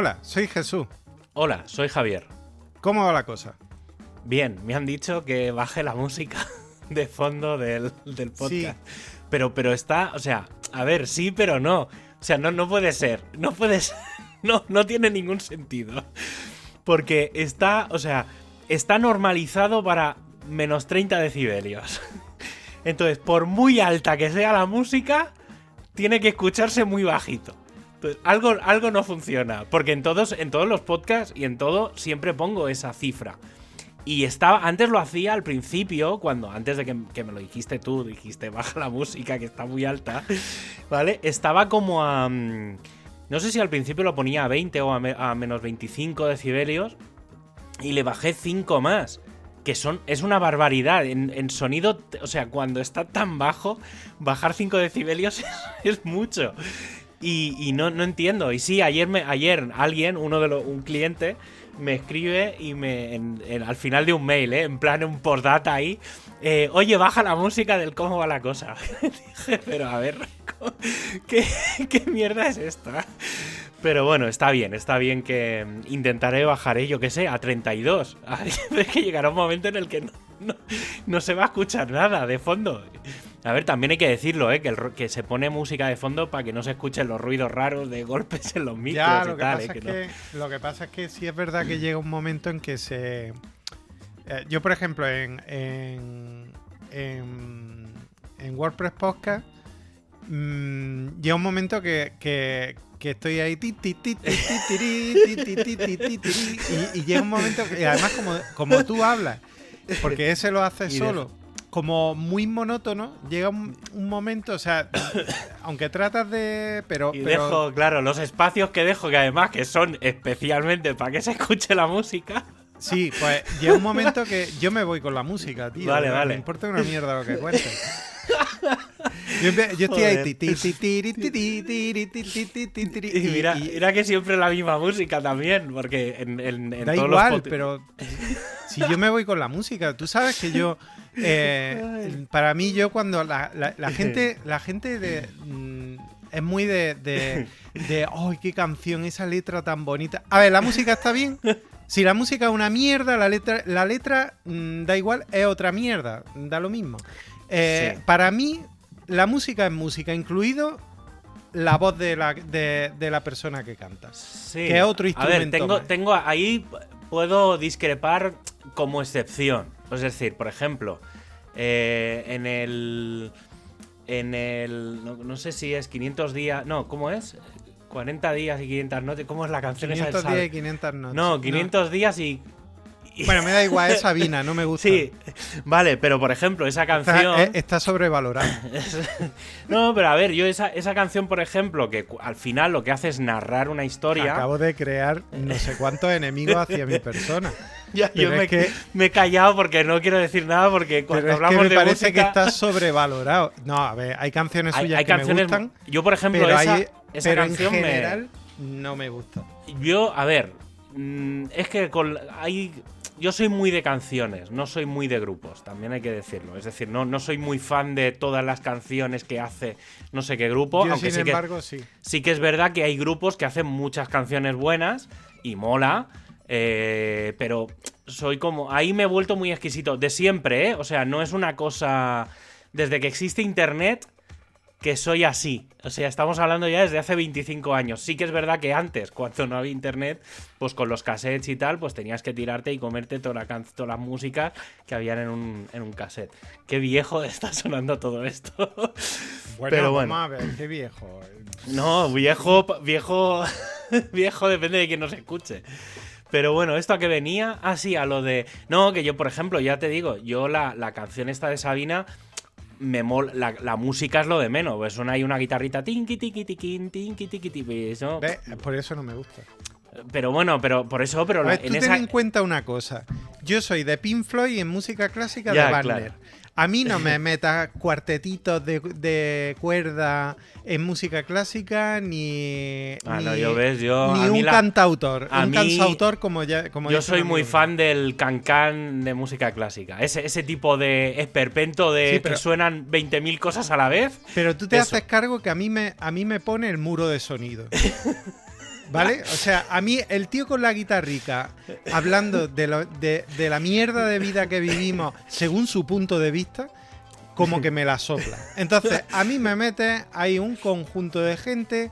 Hola, soy Jesús. Hola, soy Javier. ¿Cómo va la cosa? Bien, me han dicho que baje la música de fondo del, del podcast. Sí. Pero, pero está, o sea, a ver, sí, pero no. O sea, no, no puede ser. No puede ser. No, no tiene ningún sentido. Porque está, o sea, está normalizado para menos 30 decibelios. Entonces, por muy alta que sea la música, tiene que escucharse muy bajito. Entonces, algo, algo no funciona. Porque en todos, en todos los podcasts y en todo siempre pongo esa cifra. Y estaba, antes lo hacía al principio, cuando antes de que, me lo dijiste tú, dijiste baja la música que está muy alta, ¿vale? Estaba como a... mm, No sé si al principio lo ponía a 20 o a, me- a menos 25 decibelios y le bajé 5 más. Que son, es una barbaridad. En, sonido, o sea, cuando está tan bajo, bajar 5 decibelios es mucho. Y, y no, no entiendo. Y sí, ayer, ayer alguien, uno de los, un cliente, me escribe y me al final de un mail, ¿eh? en plan un postdata ahí, eh, oye, baja la música del cómo va la cosa. Dije, pero a ver, ¿qué, qué mierda es esta? Pero bueno, está bien, está bien que mm, intentaré bajar, ¿eh? yo qué sé, a 32. Es que llegará un momento en el que no, no- no se va a escuchar nada de fondo. A ver, también hay que decirlo, ¿eh? que, el ru- que se pone música de fondo para que no se escuchen los ruidos raros de golpes en los micros Ya, y que, tal. pasa ¿eh? es que no- que, lo que pasa es que sí es verdad que llega un momento en que se. eh, yo, por ejemplo, en, en, en, en WordPress Podcast, mm, llega un momento que, que- que estoy ahí. y, y llega un momento. que- Y además, como, como tú hablas, porque ese lo hace solo. Como muy monótono, llega un, un momento, o sea, aunque tratas de. Pero, Y pero- dejo, claro, los espacios que dejo, que además que son especialmente para que se escuche la música. Sí, pues llega un momento que yo me voy con la música, tío. Vale, no vale. Me importa una mierda lo que cuentes. Yo, yo estoy ahí. Y mira, mira que siempre la misma música también, porque en, en, en da todos igual, los pero si yo me voy con la música, tú sabes que yo. Eh, para mí, yo cuando la, la- la gente, la gente de. mm, es muy de. de, de, ¡Ay, qué canción! Esa letra tan bonita. A ver, ¿la música está bien? Si la música es una mierda, la letra, la letra mm, da igual, es otra mierda, da lo mismo. Eh, Sí. Para mí, la música es música, incluido la voz de la, de, de la persona que canta. Sí. que es otro A ver, instrumento tengo, más. tengo ahí puedo discrepar como excepción. Es decir, por ejemplo, eh, en el. En el. No, no sé si es 500 días. No, ¿cómo es? 40 días y 500 noches. ¿Cómo es la canción esa del 500 días Sal- y 500 noches. No, 500 días y. Bueno, me da igual, es Sabina, no me gusta. Sí, vale, pero por ejemplo, esa canción. Está, eh, está sobrevalorada. no, pero a ver, yo esa, esa canción, por ejemplo, que al final lo que hace es narrar una historia. Acabo de crear no sé cuántos enemigos hacia mi persona. Ya, yo me, que- me he callado porque no quiero decir nada porque cuando Pero es que hablamos me de parece música, que está sobrevalorado. No, a ver, hay canciones hay, suyas hay que canciones. me gustan, yo, por ejemplo, pero, esa, hay- esa pero en canción me- general no me gusta. Yo, a ver, mm, es que con, hay, yo soy muy de canciones, no soy muy de grupos, también hay que decirlo. Es decir, no, no soy muy fan de todas las canciones que hace no sé qué grupo, Yo, aunque sin sí que, embargo, sí. sí que es verdad que hay grupos que hacen muchas canciones buenas y mola. eh, pero soy como. Ahí me he vuelto muy exquisito. De siempre, ¿eh? O sea, no es una cosa. Desde que existe internet, que soy así. O sea, estamos hablando ya desde hace 25 años. Sí que es verdad que antes, cuando no había internet, pues con los cassettes y tal, pues tenías que tirarte y comerte toda la, can- todas las músicas que habían en un, en un cassette. Qué viejo está sonando todo esto. Bueno, Pero bueno. qué viejo. No, viejo, viejo, viejo depende de quién nos escuche. Pero bueno, ¿esto a qué venía? Ah, sí, a lo de... No, que yo, por ejemplo, ya te digo, yo la, la canción esta de Sabina, me mola, la, la música es lo de menos, pues suena ahí una guitarrita tinki tiki tiquín, tinki tiki tiki, eso. Por eso no me gusta. Pero bueno, pero por eso, pero A tú en ten en cuenta una cosa. Yo soy de Pink Floyd en música clásica Ya, de Wagner. claro. A mí no me metas cuartetitos de, de cuerda en música clásica ni. Ah, ni, no, yo ves, yo... ni a mí un la- cantautor. a un mí- cantautor como ya. Como Yo soy muy fan del cancán de música clásica. Ese, ese tipo de esperpento de Sí, pero- que suenan 20.000 cosas a la vez. Pero tú te Eso. haces cargo que a mí me, a mí me pone el muro de sonido. ¿Vale? O sea, a mí el tío con la guitarrica hablando de, lo- de- de la mierda de vida que vivimos según su punto de vista, como que me la sopla. Entonces, a mí me mete ahí un conjunto de gente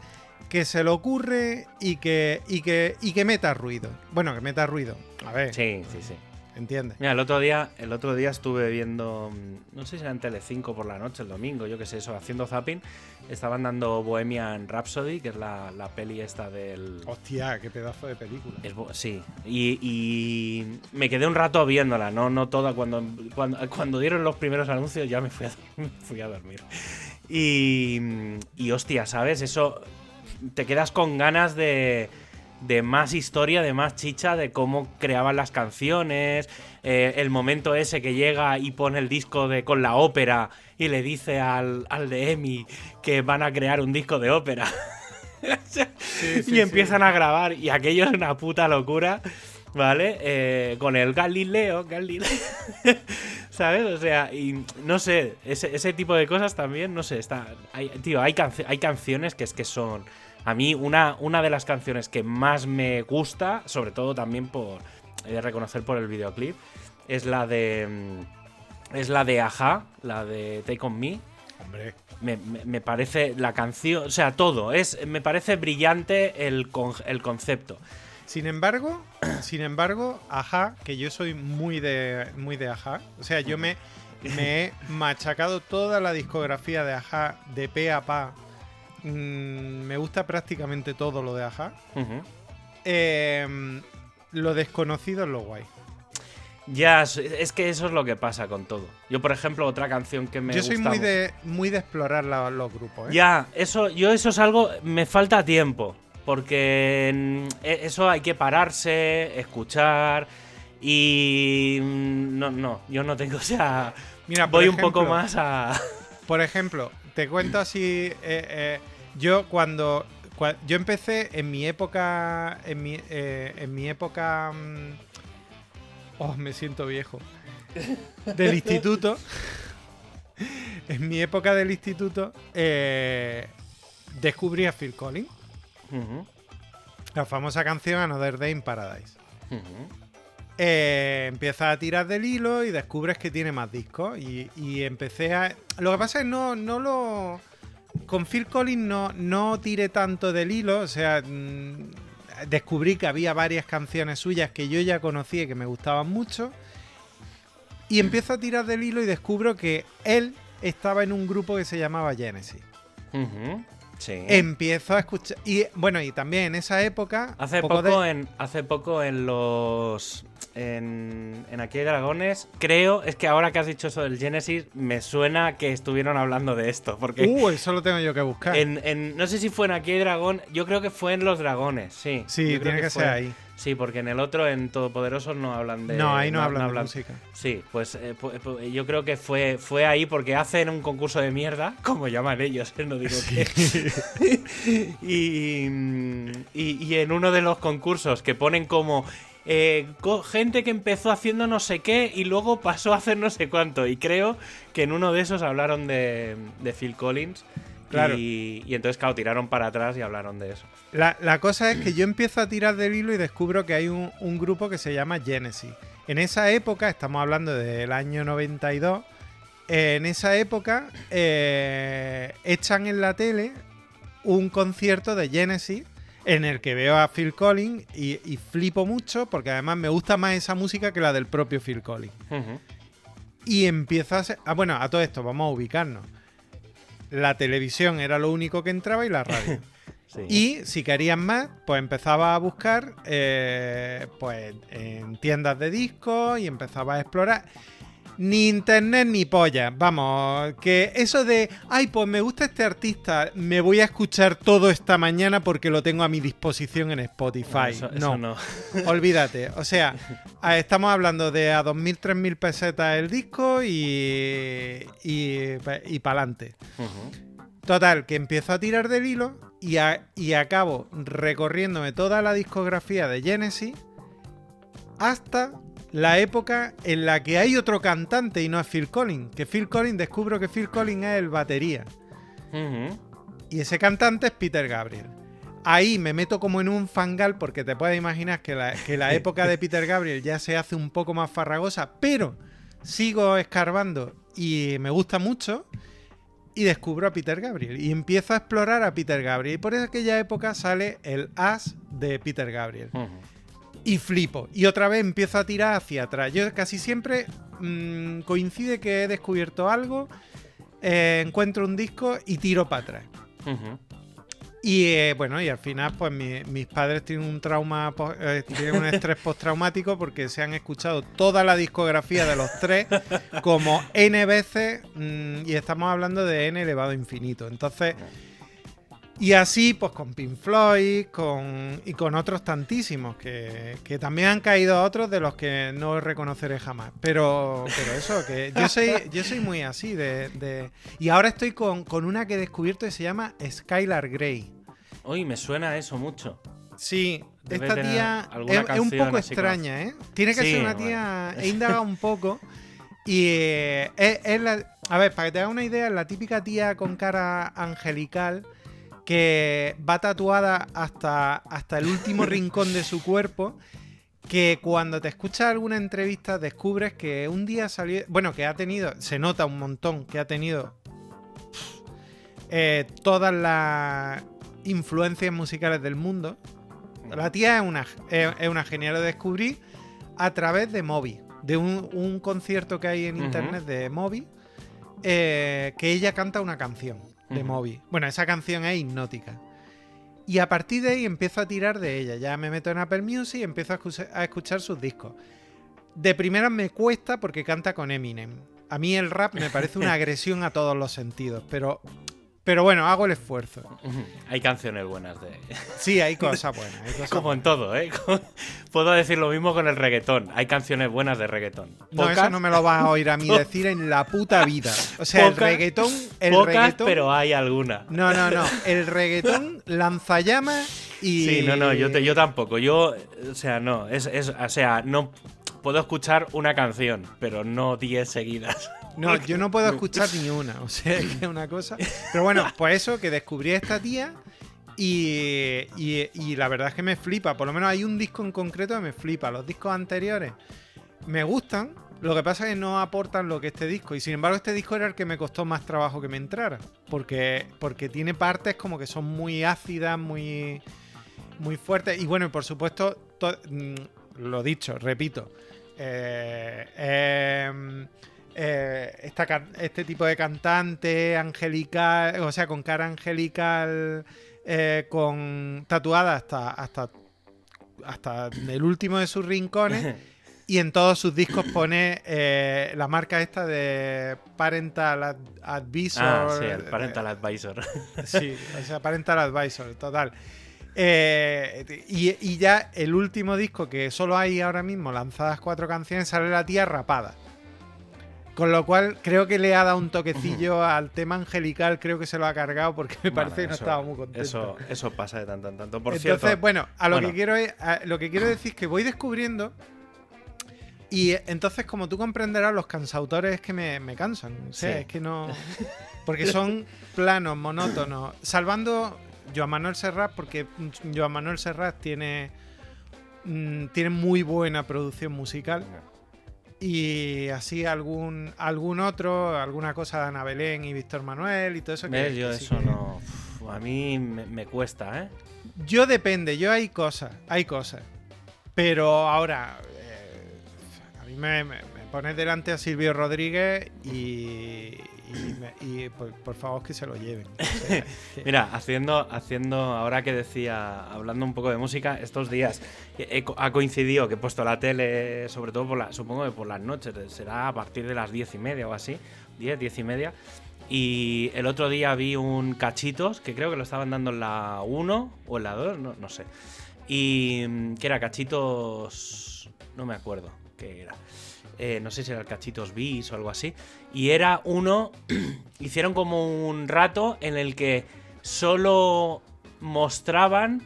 que se le ocurre y que, y que, y que meta ruido. Bueno, que meta ruido. A ver, Sí, sí, sí. ¿Entiendes? Mira, el otro día, el otro día estuve viendo, mm, no sé si era en Telecinco por la noche, el domingo, yo qué sé, eso, haciendo zapping, estaban dando Bohemian Rhapsody, que es la, la peli esta del... Hostia, qué pedazo de película. Sí, y, y me quedé un rato viéndola, no, no toda. Cuando, cuando, cuando dieron los primeros anuncios ya me fui a, me fui a dormir. Y, y hostia, ¿sabes? Eso te quedas con ganas de, de más historia, de más chicha, de cómo creaban las canciones, eh, el momento ese que llega y pone el disco de con la ópera y le dice al, al de Emi que van a crear un disco de ópera. y empiezan a grabar y aquello es una puta locura, ¿vale? Eh, con el Galileo, Galileo. ¿Sabes? O sea, y no sé, ese, ese tipo de cosas también, no sé, está. Hay, tío, hay, hay canciones que es que son. A mí, una, una de las canciones que más me gusta, sobre todo también por. He de reconocer por el videoclip, es la de. mm, Es la de Aja, la de Take On Me. Hombre. Me, me- me parece la canción, o sea, todo. Es, me parece brillante el, con- el concepto. Sin embargo, sin embargo, Aja, que yo soy muy de muy de Aja, o sea, yo me, me he machacado toda la discografía de Aja de pe a pa. Mm, me gusta prácticamente todo lo de Aja. Eh, lo desconocido es lo guay. Ya, es- que eso es lo que pasa con todo. Yo, por ejemplo, otra canción que me yo soy muy mu- de muy de explorar la- los grupos. ¿eh? Ya, eso, yo eso es algo, me falta tiempo, porque e- eso hay que pararse, escuchar y mm, no, no, yo no tengo, o sea, Mira, voy un poco más a... Por ejemplo, te cuento así. eh, eh, yo cuando, cua- yo empecé en mi época, en mi, eh, en mi época, mm, oh, me siento viejo, del instituto. en mi época del instituto eh, descubrí a Phil Collins, la famosa canción Another Day in Paradise. ujú. Eh, empiezas a tirar del hilo y descubres que tiene más discos. Y, y empecé a. Lo que pasa es que no, no lo. Con Phil Collins no, no tiré tanto del hilo. O sea, mm, descubrí que había varias canciones suyas que yo ya conocía y que me gustaban mucho. Y empiezo a tirar del hilo y descubro que él estaba en un grupo que se llamaba Genesis. Sí. Empiezo a escuchar. Y bueno, y también en esa época. Hace poco poco, de- en, hace poco en los. En, en Aquí hay Dragones, creo, es que ahora que has dicho eso del Genesis, me suena que estuvieron hablando de esto. Porque Uh, eso lo tengo yo que buscar. en, en- no sé si fue en Aquí hay Dragón, yo creo que fue en Los Dragones, sí. sí, Yo creo tiene que, fue. ser ahí. Sí, porque en el otro, en Todopoderosos, no hablan de. no, ahí no, hablan de música. Sí, pues eh, pu- yo creo que fue, fue ahí porque hacen un concurso de mierda, como llaman ellos, ¿eh? no digo que. y, mm, y, y en uno de los concursos que ponen como eh, gente que empezó haciendo no sé qué y luego pasó a hacer no sé cuánto. Y creo que en uno de esos hablaron de, de Phil Collins. Claro. Y, y entonces, claro, tiraron para atrás y hablaron de eso. La, la cosa es que yo empiezo a tirar del hilo y descubro que hay un, un grupo que se llama Genesis. En esa época, estamos hablando del año 92, eh, en esa época eh, echan en la tele un concierto de Genesis en el que veo a Phil Collins y, y flipo mucho porque además me gusta más esa música que la del propio Phil Collins. Y empieza a ser... Ah, bueno, a todo esto, vamos a ubicarnos. La televisión era lo único que entraba y la radio. Sí. Y si querían más, pues empezaba a buscar eh, pues en tiendas de discos y empezaba a explorar. Ni internet ni polla. Vamos, que eso de, ay, pues me gusta este artista, me voy a escuchar todo esta mañana porque lo tengo a mi disposición en Spotify. No, eso no. olvídate. O sea, estamos hablando de a 2.000, 3.000 pesetas el disco y, y, y para adelante. Total, que empiezo a tirar del hilo y, a- y acabo recorriéndome toda la discografía de Genesis hasta la época en la que hay otro cantante y no es Phil Collins. Que Phil Collins, descubro que Phil Collins es el batería. Y ese cantante es Peter Gabriel. ahí me meto como en un fangal porque te puedes imaginar que la, que la época de Peter Gabriel ya se hace un poco más farragosa, pero sigo escarbando y me gusta mucho y descubro a Peter Gabriel y empiezo a explorar a Peter Gabriel y por aquella época sale el As de Peter Gabriel. Y flipo y otra vez empiezo a tirar hacia atrás. Yo casi siempre mm, coincide que he descubierto algo, eh, encuentro un disco y tiro para atrás. Y eh, bueno, y al final, pues mi- mis padres tienen un trauma, eh, tienen un estrés postraumático porque se han escuchado toda la discografía de los tres como N veces mm, y estamos hablando de N elevado a infinito. Entonces, y así, pues con Pink Floyd con, y con otros tantísimos que, que también han caído otros de los que no reconoceré jamás. Pero, pero eso, que yo soy, yo soy muy así de, de- Y ahora estoy con, con una que he descubierto que se llama Skylar Grey. Uy, me suena eso mucho. Sí, Debe esta tía es, es un poco extraña, ¿eh? Tiene que Sí, ser una bueno. tía. He indagado un poco. Y eh, es, es la. A ver, para que te hagas una idea, es la típica tía con cara angelical que va tatuada hasta, hasta el último rincón de su cuerpo. Que cuando te escuchas alguna entrevista descubres que un día salió. Bueno, que ha tenido. Se nota un montón que ha tenido. eh, todas las influencias musicales del mundo. La tía es una, es, es una genial. Lo descubrí a través de Moby, de un, un concierto que hay en internet de Moby, eh, que ella canta una canción de. Moby. Bueno, esa canción es hipnótica. Y a partir de ahí empiezo a tirar de ella. Ya me meto en Apple Music y empiezo a, escucha- a escuchar sus discos. De primeras me cuesta porque canta con Eminem. A mí el rap me parece una agresión a todos los sentidos, pero, pero bueno, hago el esfuerzo. Hay canciones buenas de. Sí, hay cosas buenas. hay cosas Como en todo, ¿eh? Puedo decir lo mismo con el reggaetón. Hay canciones buenas de reggaetón. No, Pocas, eso no me lo vas a oír a mí decir en la puta vida. O sea, el reggaetón. El pocas, reggaetón. pero hay alguna. No, no, no. El reggaetón lanzallamas y. Sí, no, no, yo, te- yo tampoco. Yo, o sea, no. Es, es, o sea, no. Puedo escuchar una canción, pero no 10 seguidas. No, yo no puedo escuchar ni una. O sea, que es una cosa. Pero bueno, pues eso, que descubrí a esta tía. Y, y- y la verdad es que me flipa. Por lo menos hay un disco en concreto que me flipa. Los discos anteriores me gustan. Lo que pasa es que no aportan lo que este disco. Y sin embargo, este disco era el que me costó más trabajo que me entrara. Porque, porque tiene partes como que son muy ácidas, muy, muy fuertes. Y bueno, y por supuesto, to- mm, lo dicho, repito. eh, em, eh, esta este tipo de cantante angelical, o sea, con cara angelical, eh, con tatuada hasta, hasta, hasta el último de sus rincones. Y en todos sus discos pone eh, la marca esta de Parental Ad- Advisor. Ah, sí, el Parental Advisor. Sí, o sea, Parental Advisor, total. Eh, y, y ya el último disco que solo hay ahora mismo lanzadas cuatro canciones sale la tía rapada. Con lo cual creo que le ha dado un toquecillo al tema angelical, creo que se lo ha cargado porque me parece que no eso- estaba muy contento. Eso, eso pasa de tanto en tanto. Por Entonces, cierto, bueno, a lo bueno. que quiero a lo que quiero decir es que voy descubriendo y eh, entonces como tú comprenderás los cansautores es que me, me cansan, o sea, Sí. es que no porque son planos, monótonos, salvando Joan Manuel Serrat porque Joan Manuel Serrat tiene mm, tiene muy buena producción musical y así algún algún otro, alguna cosa de Ana Belén y Víctor Manuel y todo eso que-. Yo que eso que- no. uf, a mí me, me cuesta, ¿eh? Yo depende, yo hay cosas, hay cosas. Pero ahora, eh, a mí me, me- me pones delante a Silvio Rodríguez y, y, y por, por favor que se lo lleven. O sea, que- Mira, haciendo, haciendo, ahora que decía, hablando un poco de música, estos días he- he ha coincidido que he puesto la tele, sobre todo por la, supongo que por las noches, será a partir de las diez y media o así, diez, diez y media. Y el otro día vi un cachitos, que creo que lo estaban dando en la 1 o en la 2, no, no sé. Y mm, que era cachitos, no me acuerdo qué era. Eh, no sé si era el cachitos bis o algo así. Y era uno, hicieron como un rato en el que solo mostraban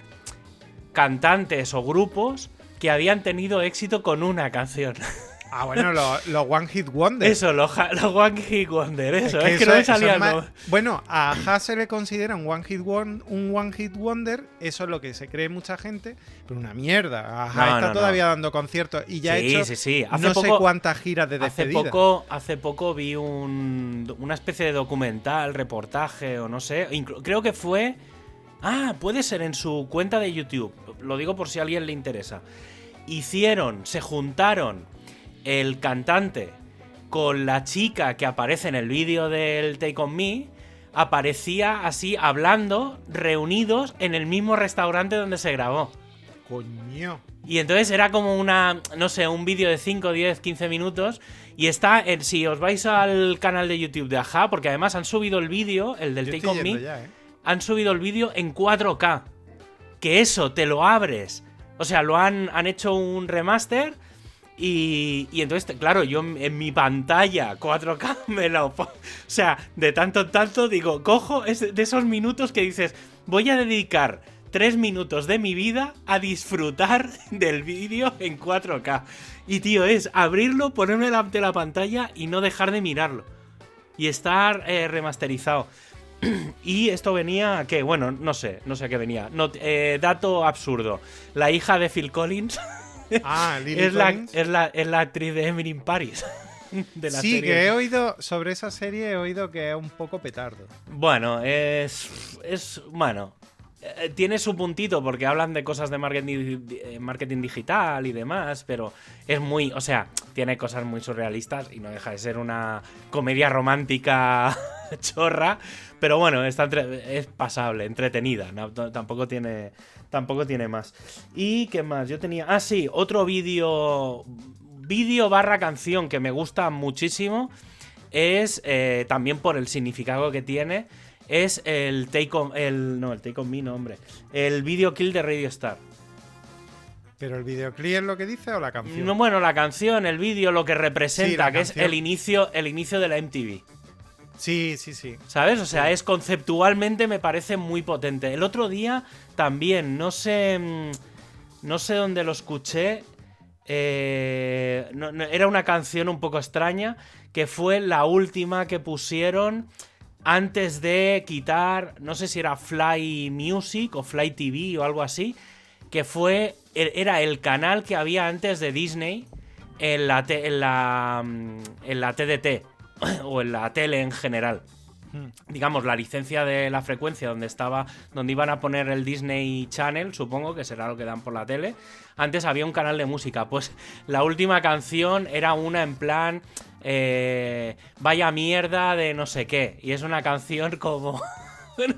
cantantes o grupos que habían tenido éxito con una canción. Ah, bueno, los, One Hit Wonder. Eso, los, One Hit Wonder, eso. Es, que que, no eso- me eso es salía más- no. Bueno, a Haas se le considera un one, hit won- un one Hit Wonder. Eso es lo que se cree mucha gente. Pero una mierda. No, está no, no. todavía dando conciertos y ya ha Sí, hecho sí, sí. Hace no sé cuántas giras de Hace despedida. poco, hace poco vi un, una especie de documental, reportaje o no sé. inclu- creo que fue. Ah, puede ser en su cuenta de YouTube. Lo digo por si a alguien le interesa. Hicieron, se juntaron el cantante con la chica que aparece en el vídeo del Take On Me. Aparecía así hablando, reunidos en el mismo restaurante donde se grabó. Coño. Y entonces era como una, no sé, un vídeo de 5, 10, 15 minutos. Y está, en, si os vais al canal de YouTube de Aja, porque además han subido el vídeo, el del Yo Take On Me, ya, ¿eh? han subido el vídeo en 4K. Que eso, te lo abres. O sea, lo han, han hecho un remaster. Y, y entonces, claro, yo en, mi pantalla 4K me lo. O sea, de tanto en tanto digo, cojo es de esos minutos que dices, voy a dedicar tres minutos de mi vida a disfrutar del vídeo en 4K. Y tío, es abrirlo, ponerme delante de la pantalla y no dejar de mirarlo. Y estar eh, remasterizado. Y esto venía, que bueno, no sé, no sé a qué venía. Eh, dato absurdo. La hija de Phil Collins Ah, Lily es, la, es, la, es la actriz de Emily in Paris. De la Sí, serie. que he oído sobre esa serie, he oído que es un poco petardo. Bueno, es. Es. Bueno. eh, Tiene su puntito porque hablan de cosas de marketing, eh, marketing digital y demás, pero es muy. O sea, tiene cosas muy surrealistas y no deja de ser una comedia romántica chorra. Pero bueno, está entre- es pasable, entretenida. no- tampoco tiene. Tampoco tiene más. ¿Y qué más? Yo tenía. Ah, sí, otro vídeo. Vídeo barra canción que me gusta muchísimo es eh, también por el significado que tiene. Es el Take On. El, no, el Take On Me, no, hombre. El video kill de Radio Star. ¿Pero el videoclip es lo que dice o la canción? No, bueno, la canción, el vídeo, lo que representa, Sí, que es el inicio, el inicio de la MTV. Sí, sí, sí. ¿Sabes? O sea, es conceptualmente me parece muy potente. El otro día también, no sé. mm, No sé dónde lo escuché. eh, no- no, era una canción un poco extraña. Que fue la última que pusieron antes de quitar. No sé si era Fly Music o Fly TV o algo así. Que fue. er- Era el canal que había antes de Disney. En la, en la, mm, en la TDT. o en la tele en general. Digamos, la licencia de la frecuencia donde estaba, donde iban a poner el Disney Channel, supongo que será lo que dan por la tele. Antes había un canal de música, pues la última canción era una en plan eh, vaya mierda de no sé qué, y es una canción como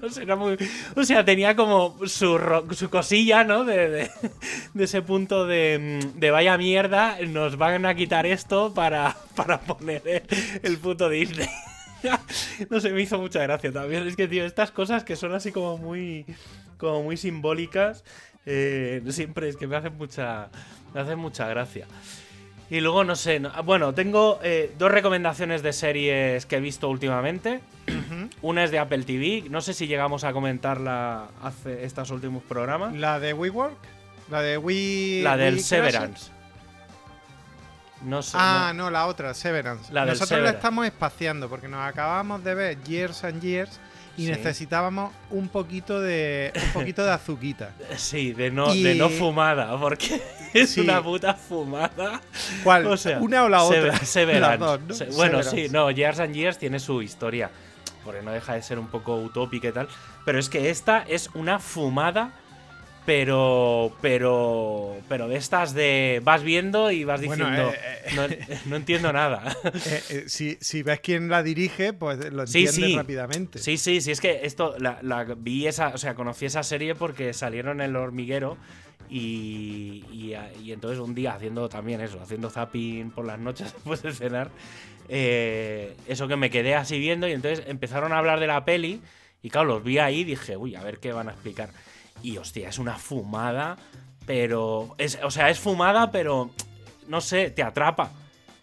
no sé, era muy, o sea, tenía como su, su cosilla, ¿no? De, de- de ese punto de, mm, de vaya mierda, nos van a quitar esto para, para poner el, el puto Disney. No sé, me hizo mucha gracia también. Es que, tío, estas cosas que son así como muy. como muy simbólicas. eh, siempre es que me hacen mucha. Me hacen mucha gracia. Y luego, no sé. no- ah, bueno, tengo eh, dos recomendaciones de series que he visto últimamente. Una es de Apple TV. No sé si llegamos a comentarla hace estos últimos programas. ¿La de WeWork? ¿La de We... La del We Severance. No sé. Ah, no- no, la otra, Severance. La Nosotros Severance. la estamos espaciando porque nos acabamos de ver Years and Years y Sí. necesitábamos un poquito de un poquito de azuquita. Sí, de no, Y- de no fumada, porque es Sí. una puta fumada. ¿Cuál? O sea, ¿Una o la otra? Se- bueno, Severance. sí, no, Years and Years tiene su historia. Porque no deja de ser un poco utópica y tal. Pero es que esta es una fumada. Pero. Pero. Pero de estas de. Vas viendo y vas Bueno, diciendo. eh, no, no entiendo nada. Eh, eh, si, si ves quién la dirige, pues lo entiendes sí. rápidamente. Sí, sí, sí, es que esto, la, la vi esa, o sea, conocí esa serie porque salieron en el hormiguero y, y, y entonces un día haciendo también eso, haciendo zapping por las noches después de cenar, eh, eso que me quedé así viendo y entonces empezaron a hablar de la peli y claro, los vi ahí y dije, uy, a ver qué van a explicar. Y hostia, es una fumada, pero, es, o sea, es fumada, pero, no sé, te atrapa.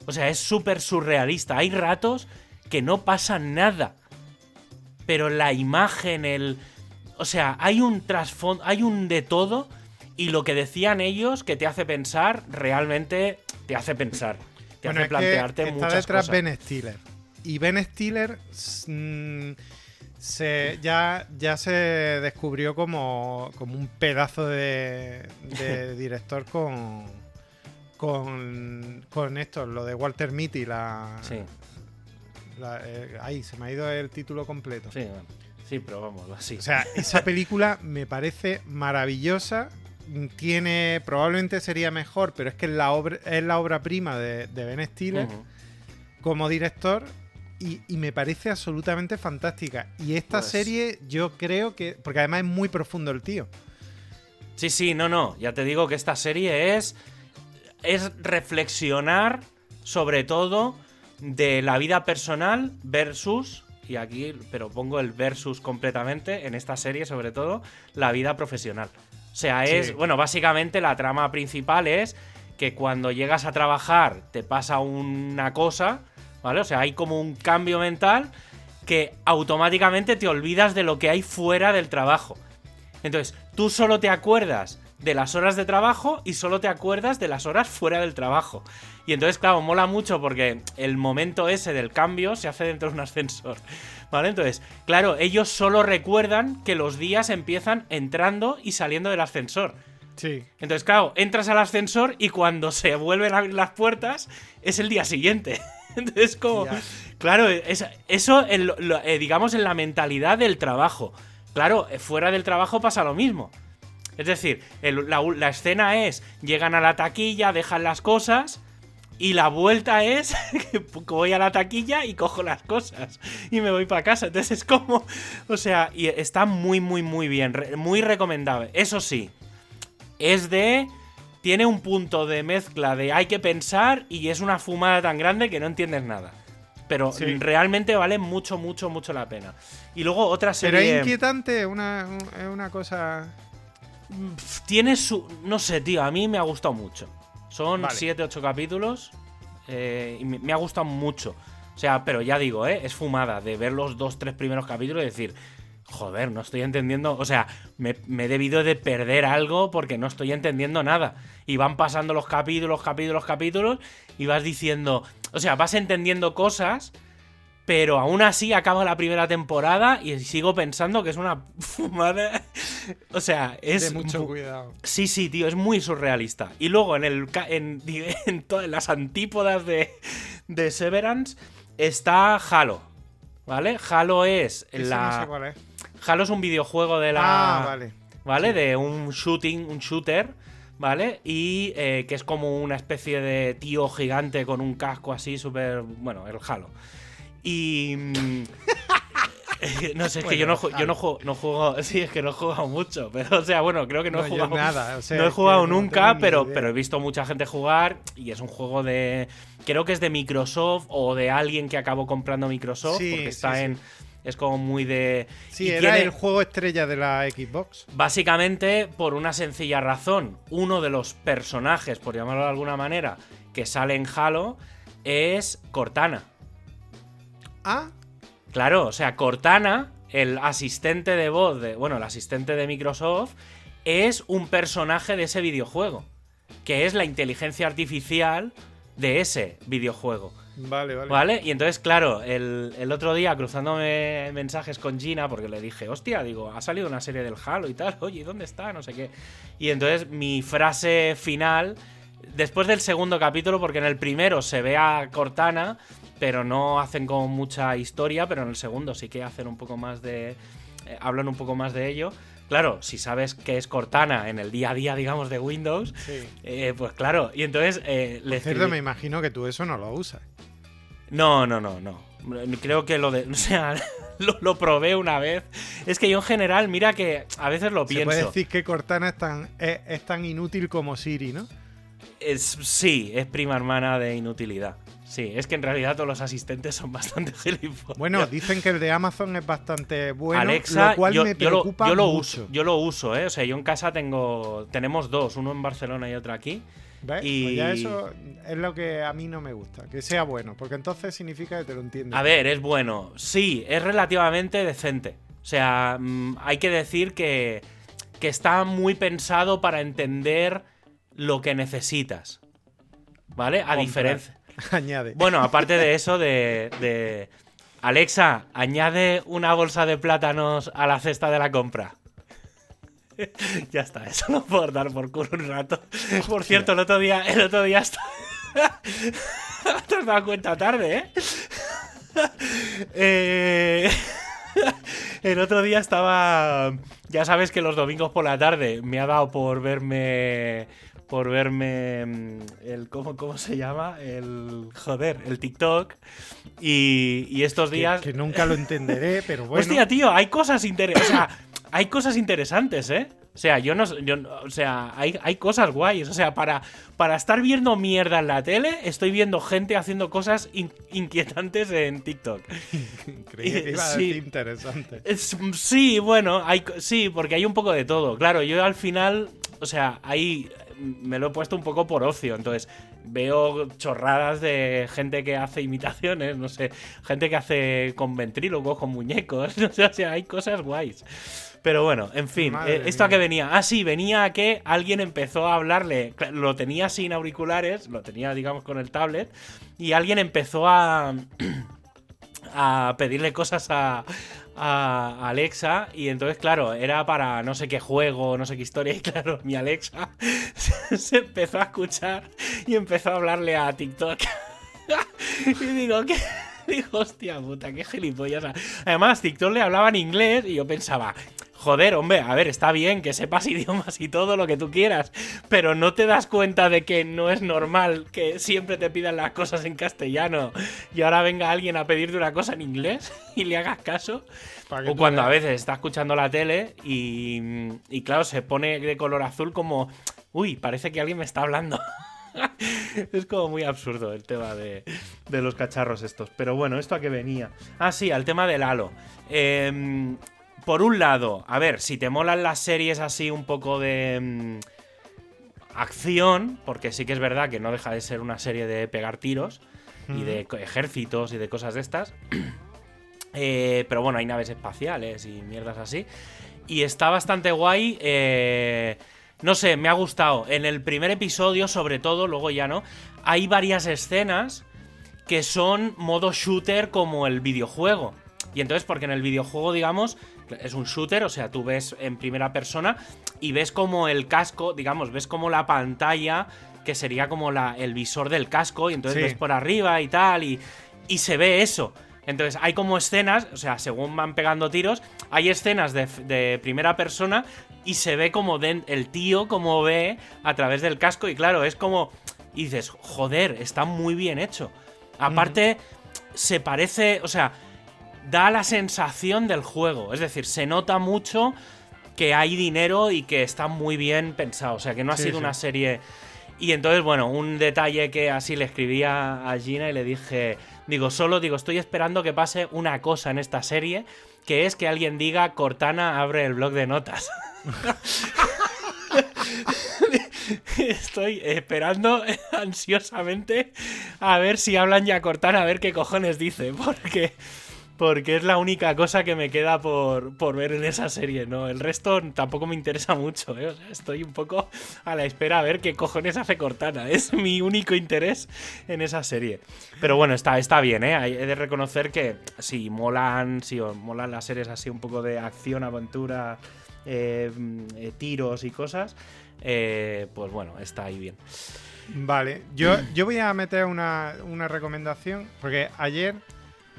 O sea, es súper surrealista. Hay ratos que no pasa nada pero la imagen, el. O sea, hay un trasfondo, hay un de todo. Y lo que decían ellos que te hace pensar, realmente te hace pensar. te Bueno, hace es que plantearte está muchas detrás cosas. Ben Stiller. Y Ben Stiller mm, se, ya, ya se descubrió como, como un pedazo de, de director con, con, con esto, lo de Walter Mitty, la, Sí, la- eh, ahí se me ha ido el título completo. sí, bueno. sí, pero vamos, así. O sea, esa película me parece maravillosa. Tiene, probablemente sería mejor, pero es que es la obra, es la obra prima de, de Ben Stiller como director y, y me parece absolutamente fantástica. Y esta Pues- serie yo creo que, porque además es muy profundo el tío. Sí, sí, no, no. Ya te digo que esta serie es. Es reflexionar sobre todo de la vida personal versus. Y aquí, pero pongo el versus completamente en esta serie, sobre todo, la vida profesional. O sea, es. Sí. Bueno, básicamente la trama principal es que cuando llegas a trabajar te pasa una cosa, ¿vale? O sea, hay como un cambio mental que automáticamente te olvidas de lo que hay fuera del trabajo. Entonces, tú solo te acuerdas de las horas de trabajo y solo te acuerdas de las horas fuera del trabajo. Y entonces, claro, mola mucho porque el momento ese del cambio se hace dentro de un ascensor. ¿Vale? Entonces, claro, ellos solo recuerdan que los días empiezan entrando y saliendo del ascensor. Sí. Entonces, claro, entras al ascensor y cuando se vuelven a abrir las puertas es el día siguiente. Entonces, como. Claro, es- eso, en lo- lo- eh, digamos, en la mentalidad del trabajo. Claro, eh, fuera del trabajo pasa lo mismo. Es decir, el- la, la escena es: llegan a la taquilla, dejan las cosas. Y la vuelta es que voy a la taquilla y cojo las cosas. Y me voy para casa. Entonces es como. O sea, y está muy, muy, muy bien. muy recomendable. Eso sí, es de. Tiene un punto de mezcla de hay que pensar y es una fumada tan grande que no entiendes nada. Pero Sí. realmente vale mucho, mucho, mucho la pena. Y luego otra Pero serie. es inquietante, una, es una cosa... Tiene su. No sé, tío, a mí me ha gustado mucho. Son Vale. 7, 8 capítulos. eh, y me, me ha gustado mucho. O sea, pero ya digo, ¿eh? Es fumada de ver los dos, tres primeros capítulos y decir. Joder, no estoy entendiendo. O sea, me, me he debido de perder algo porque no estoy entendiendo nada. Y van pasando los capítulos, capítulos, capítulos. Y vas diciendo. O sea, vas entendiendo cosas. Pero aún así acaba la primera temporada y sigo pensando que es una fumada. O sea, es. de mucho mu- cuidado. Sí, sí, tío, es muy surrealista. Y luego en el en, en todas las antípodas de, de Severance está Halo. ¿Vale? Halo es la. no sé cuál es. Halo es un videojuego de la. Ah, vale. ¿Vale? De un shooting, un shooter. ¿Vale? Y eh, que es como una especie de tío gigante con un casco así súper. Bueno, el Halo. Y. mm, no sé, es que yo no, yo no juego, no juego. Sí, es que no he jugado mucho. Pero, o sea, bueno, creo que no, No, he jugado. nada, o sea, no he jugado nunca, pero, pero he visto mucha gente jugar. Y es un juego de. Creo que es de Microsoft o de alguien que acabó comprando Microsoft. Sí, porque está sí, sí. Es como muy de. Sí, y era tiene- el juego estrella de la Xbox. Básicamente por una sencilla razón. Uno de los personajes, por llamarlo de alguna manera, que sale en Halo es Cortana. Ah, Claro, o sea, Cortana, el asistente de voz de. Bueno, el asistente de Microsoft, es un personaje de ese videojuego. Que es la inteligencia artificial de ese videojuego. Vale, vale. ¿Vale? Y entonces, claro, el, el otro día cruzándome mensajes con Gina, porque le dije, hostia, digo, ha salido una serie del Halo y tal, oye, ¿dónde está? No sé qué. Y entonces mi frase final, después del segundo capítulo, porque en el primero se ve a Cortana, pero no hacen como mucha historia, pero en el segundo sí que hacen un poco más de... eh, hablan un poco más de ello. Claro, si sabes que es Cortana en el día a día, digamos, de Windows, Sí. eh, pues claro. Y entonces eh, le escribí- me imagino que tú eso no lo usas. No, no, no, no. Creo que lo de. O sea, lo, lo probé una vez. Es que yo en general, mira que a veces lo Se pienso. puede decir que Cortana es tan, es, es tan inútil como Siri, ¿no? Es, sí, es prima hermana de inutilidad. Sí, es que en realidad todos los asistentes son bastante gilipollas. Bueno, dicen que el de Amazon es bastante bueno, Alexa, lo cual yo, me yo lo, preocupa yo lo mucho. uso, yo lo uso, ¿eh? O sea, yo en casa tengo, tenemos dos, uno en Barcelona y otro aquí. ¿Ves? y- Pues ya eso es lo que a mí no me gusta, que sea bueno, porque entonces significa que te lo entiendes. A ver, es bueno. Sí, es relativamente decente. O sea, mm, hay que decir que, que está muy pensado para entender lo que necesitas. ¿Vale? A, diferencia Añade. Bueno, aparte de eso, de, de, Alexa, añade una bolsa de plátanos a la cesta de la compra. ya está, eso no puedo dar por culo un rato. Por cierto, el otro día, el otro día está... Te has dado cuenta tarde, ¿eh? eh... el otro día estaba. Ya sabes que los domingos por la tarde me ha dado por verme. Por verme. Mm, El, ¿cómo, ¿Cómo se llama? El. Joder, el TikTok. Y, y estos Que- días. Que, nunca lo entenderé, pero bueno. Hostia, tío, hay cosas interesantes. O sea, hay cosas interesantes, ¿eh? O sea, yo no. Yo, o sea, hay, hay cosas guays. O sea, para, para estar viendo mierda en la tele, estoy viendo gente haciendo cosas in- inquietantes en TikTok. Creía que iba a Sí. decir interesante. Es- sí, bueno, hay, sí, porque hay un poco de todo. Claro, yo al final, o sea, ahí me lo he puesto un poco por ocio. Entonces, veo chorradas de gente que hace imitaciones, no sé, gente que hace con ventrílocos, con muñecos, no sé, o sea, hay cosas guays. Pero bueno, en fin, eh, ¿esto a qué venía? Ah, sí, venía a que alguien empezó a hablarle, lo tenía sin auriculares, lo tenía, digamos, con el tablet, y alguien empezó a a pedirle cosas a, a Alexa y entonces claro, era para no sé qué juego, no sé qué historia y claro, mi Alexa se, se empezó a escuchar y empezó a hablarle a TikTok. y digo, ¿qué? Digo, hostia puta, qué gilipollas. Además, TikTok le hablaba en inglés y yo pensaba, joder, hombre, a ver, está bien que sepas idiomas y todo lo que tú quieras, pero no te das cuenta de que no es normal que siempre te pidan las cosas en castellano y ahora venga alguien a pedirte una cosa en inglés y le hagas caso. O cuando a veces está escuchando la tele y, y claro, se pone de color azul como, uy, parece que alguien me está hablando. es como muy absurdo el tema de, de los cacharros estos. Pero bueno, ¿esto a qué venía? Ah, sí, al tema del halo. Em, por un lado, a ver, si te molan las series así un poco de mm, acción, porque sí que es verdad que no deja de ser una serie de pegar tiros y de ejércitos y de cosas de estas. Eh, pero bueno, hay naves espaciales y mierdas así. Y está bastante guay. eh, no sé, me ha gustado. En el primer episodio, sobre todo, luego ya no, hay varias escenas que son modo shooter como el videojuego. Y entonces, porque en el videojuego, digamos, es un shooter, o sea, tú ves en primera persona y ves como el casco, digamos, ves como la pantalla, que sería como la, el visor del casco, y entonces Sí. ves por arriba y tal, y, y se ve eso. Entonces hay como escenas, o sea, según van pegando tiros, hay escenas de, de primera persona y se ve como el tío como ve a través del casco y claro, es como... Y dices, joder, está muy bien hecho. Aparte, se parece, o sea, da la sensación del juego. Es decir, se nota mucho que hay dinero y que está muy bien pensado. O sea, que no ha Sí, sido sí. una serie. Y entonces, bueno, un detalle que así le escribí a a Gina y le dije. Digo, solo digo, estoy esperando que pase una cosa en esta serie, que es que alguien diga Cortana abre el blog de notas. Estoy esperando ansiosamente a ver si hablan ya Cortana, a ver qué cojones dice, porque porque es la única cosa que me queda por, por ver en esa serie, ¿no? El resto tampoco me interesa mucho, ¿eh? O sea, estoy un poco a la espera a ver qué cojones hace Cortana. Es mi único interés en esa serie. Pero bueno, está, está bien, ¿eh? He de reconocer que si molan, si os molan las series así un poco de acción, aventura, eh, mm, eh, tiros y cosas, eh, pues bueno, está ahí bien. Vale, yo, yo voy a meter una, una recomendación, porque ayer,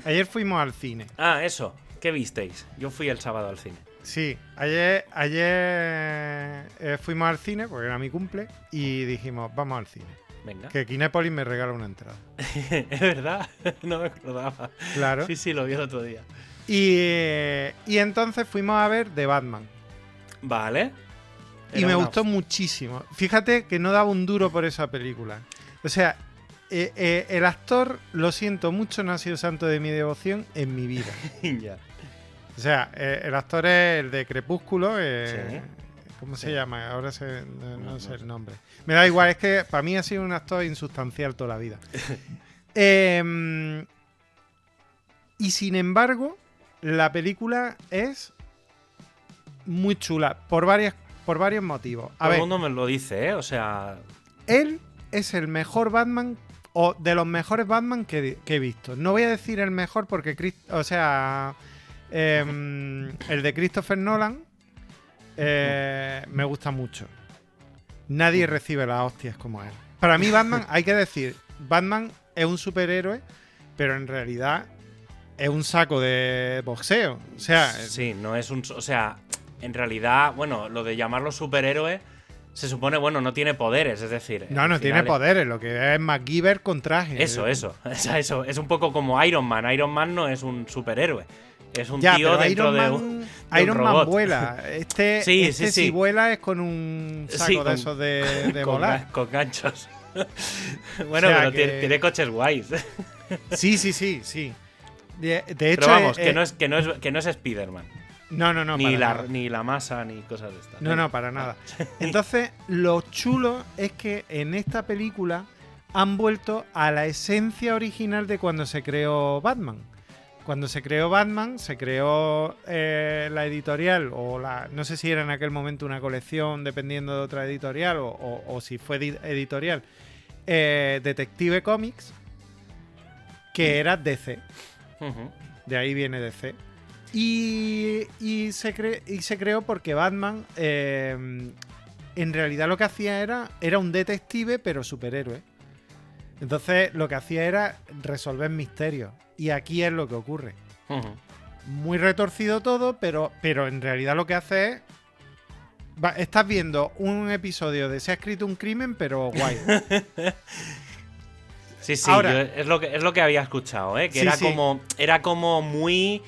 ayer fuimos al cine. Ah, eso. ¿Qué visteis? Yo fui el sábado al cine. Sí, ayer, ayer eh, fuimos al cine, porque era mi cumple, y dijimos, vamos al cine. Venga. Que Kinépolis me regala una entrada. es verdad, no me acordaba. Claro. Sí, sí, lo vi el otro día. Y, eh, y entonces fuimos a ver The Batman. Vale. Y me gustó muchísimo. Fíjate que no daba un duro por esa película. O sea, eh, eh, el actor, lo siento mucho, no ha sido santo de mi devoción en mi vida. ya. O sea, eh, el actor es el de Crepúsculo. Sí. ¿Cómo se llama? Ahora se- no, no No, sé el nombre. Me da igual, es que para mí ha sido un actor insustancial toda la vida. Em, y sin embargo, la película es muy chula por, varias, por varios motivos. A Todo el mundo me lo dice, ¿eh? O sea, él es el mejor Batman o de los mejores Batman que, he visto. No voy a decir el mejor porque, o sea, em, el de Christopher Nolan eh, me gusta mucho. Nadie recibe las hostias como él. Para mí Batman, hay que decir, Batman es un superhéroe, pero en realidad es un saco de boxeo. O sea, Sí, no es un. O sea, en realidad, bueno, lo de llamarlo superhéroe se supone, bueno, no tiene poderes, es decir. no, no tiene poderes, lo que es MacGyver con traje. Eso, eso, eso. Es un poco como Iron Man. Iron Man no es un superhéroe. Es un Ya, tío dentro Iron de Man, un. de Iron un Man vuela. Este, Sí, este sí, sí. si vuela es con un saco Sí, de con- esos de, de con, volar. con ganchos. bueno, O sea pero tiene, que- tiene coches guays. Sí, sí, sí, sí. De, de hecho, Pero vamos, eh, que, eh, no es, que, no es, que no es Spider-Man. No, no, no, ni, la, nada. ni la masa, ni cosas de estas. No, no, para nada. Entonces, lo chulo es que en esta película han vuelto a la esencia original de cuando se creó Batman. Cuando se creó Batman, se creó eh, la editorial, o la. No sé si era en aquel momento una colección, dependiendo de otra editorial, o, o- o si fue edi- editorial. eh, Detective Comics, que era DC. De ahí viene DC. Y, y, se, cre- y se creó porque Batman eh, en realidad lo que hacía era, era un detective pero superhéroe. Entonces lo que hacía era resolver misterios. Y aquí es lo que ocurre. Muy retorcido todo, pero, pero en realidad lo que hace es... va- estás viendo un episodio de Se ha escrito un crimen, pero guay. Sí, sí, Ahora- yo- es, lo que, es lo que había escuchado, ¿eh? Que Sí, era, sí. Como, era como muy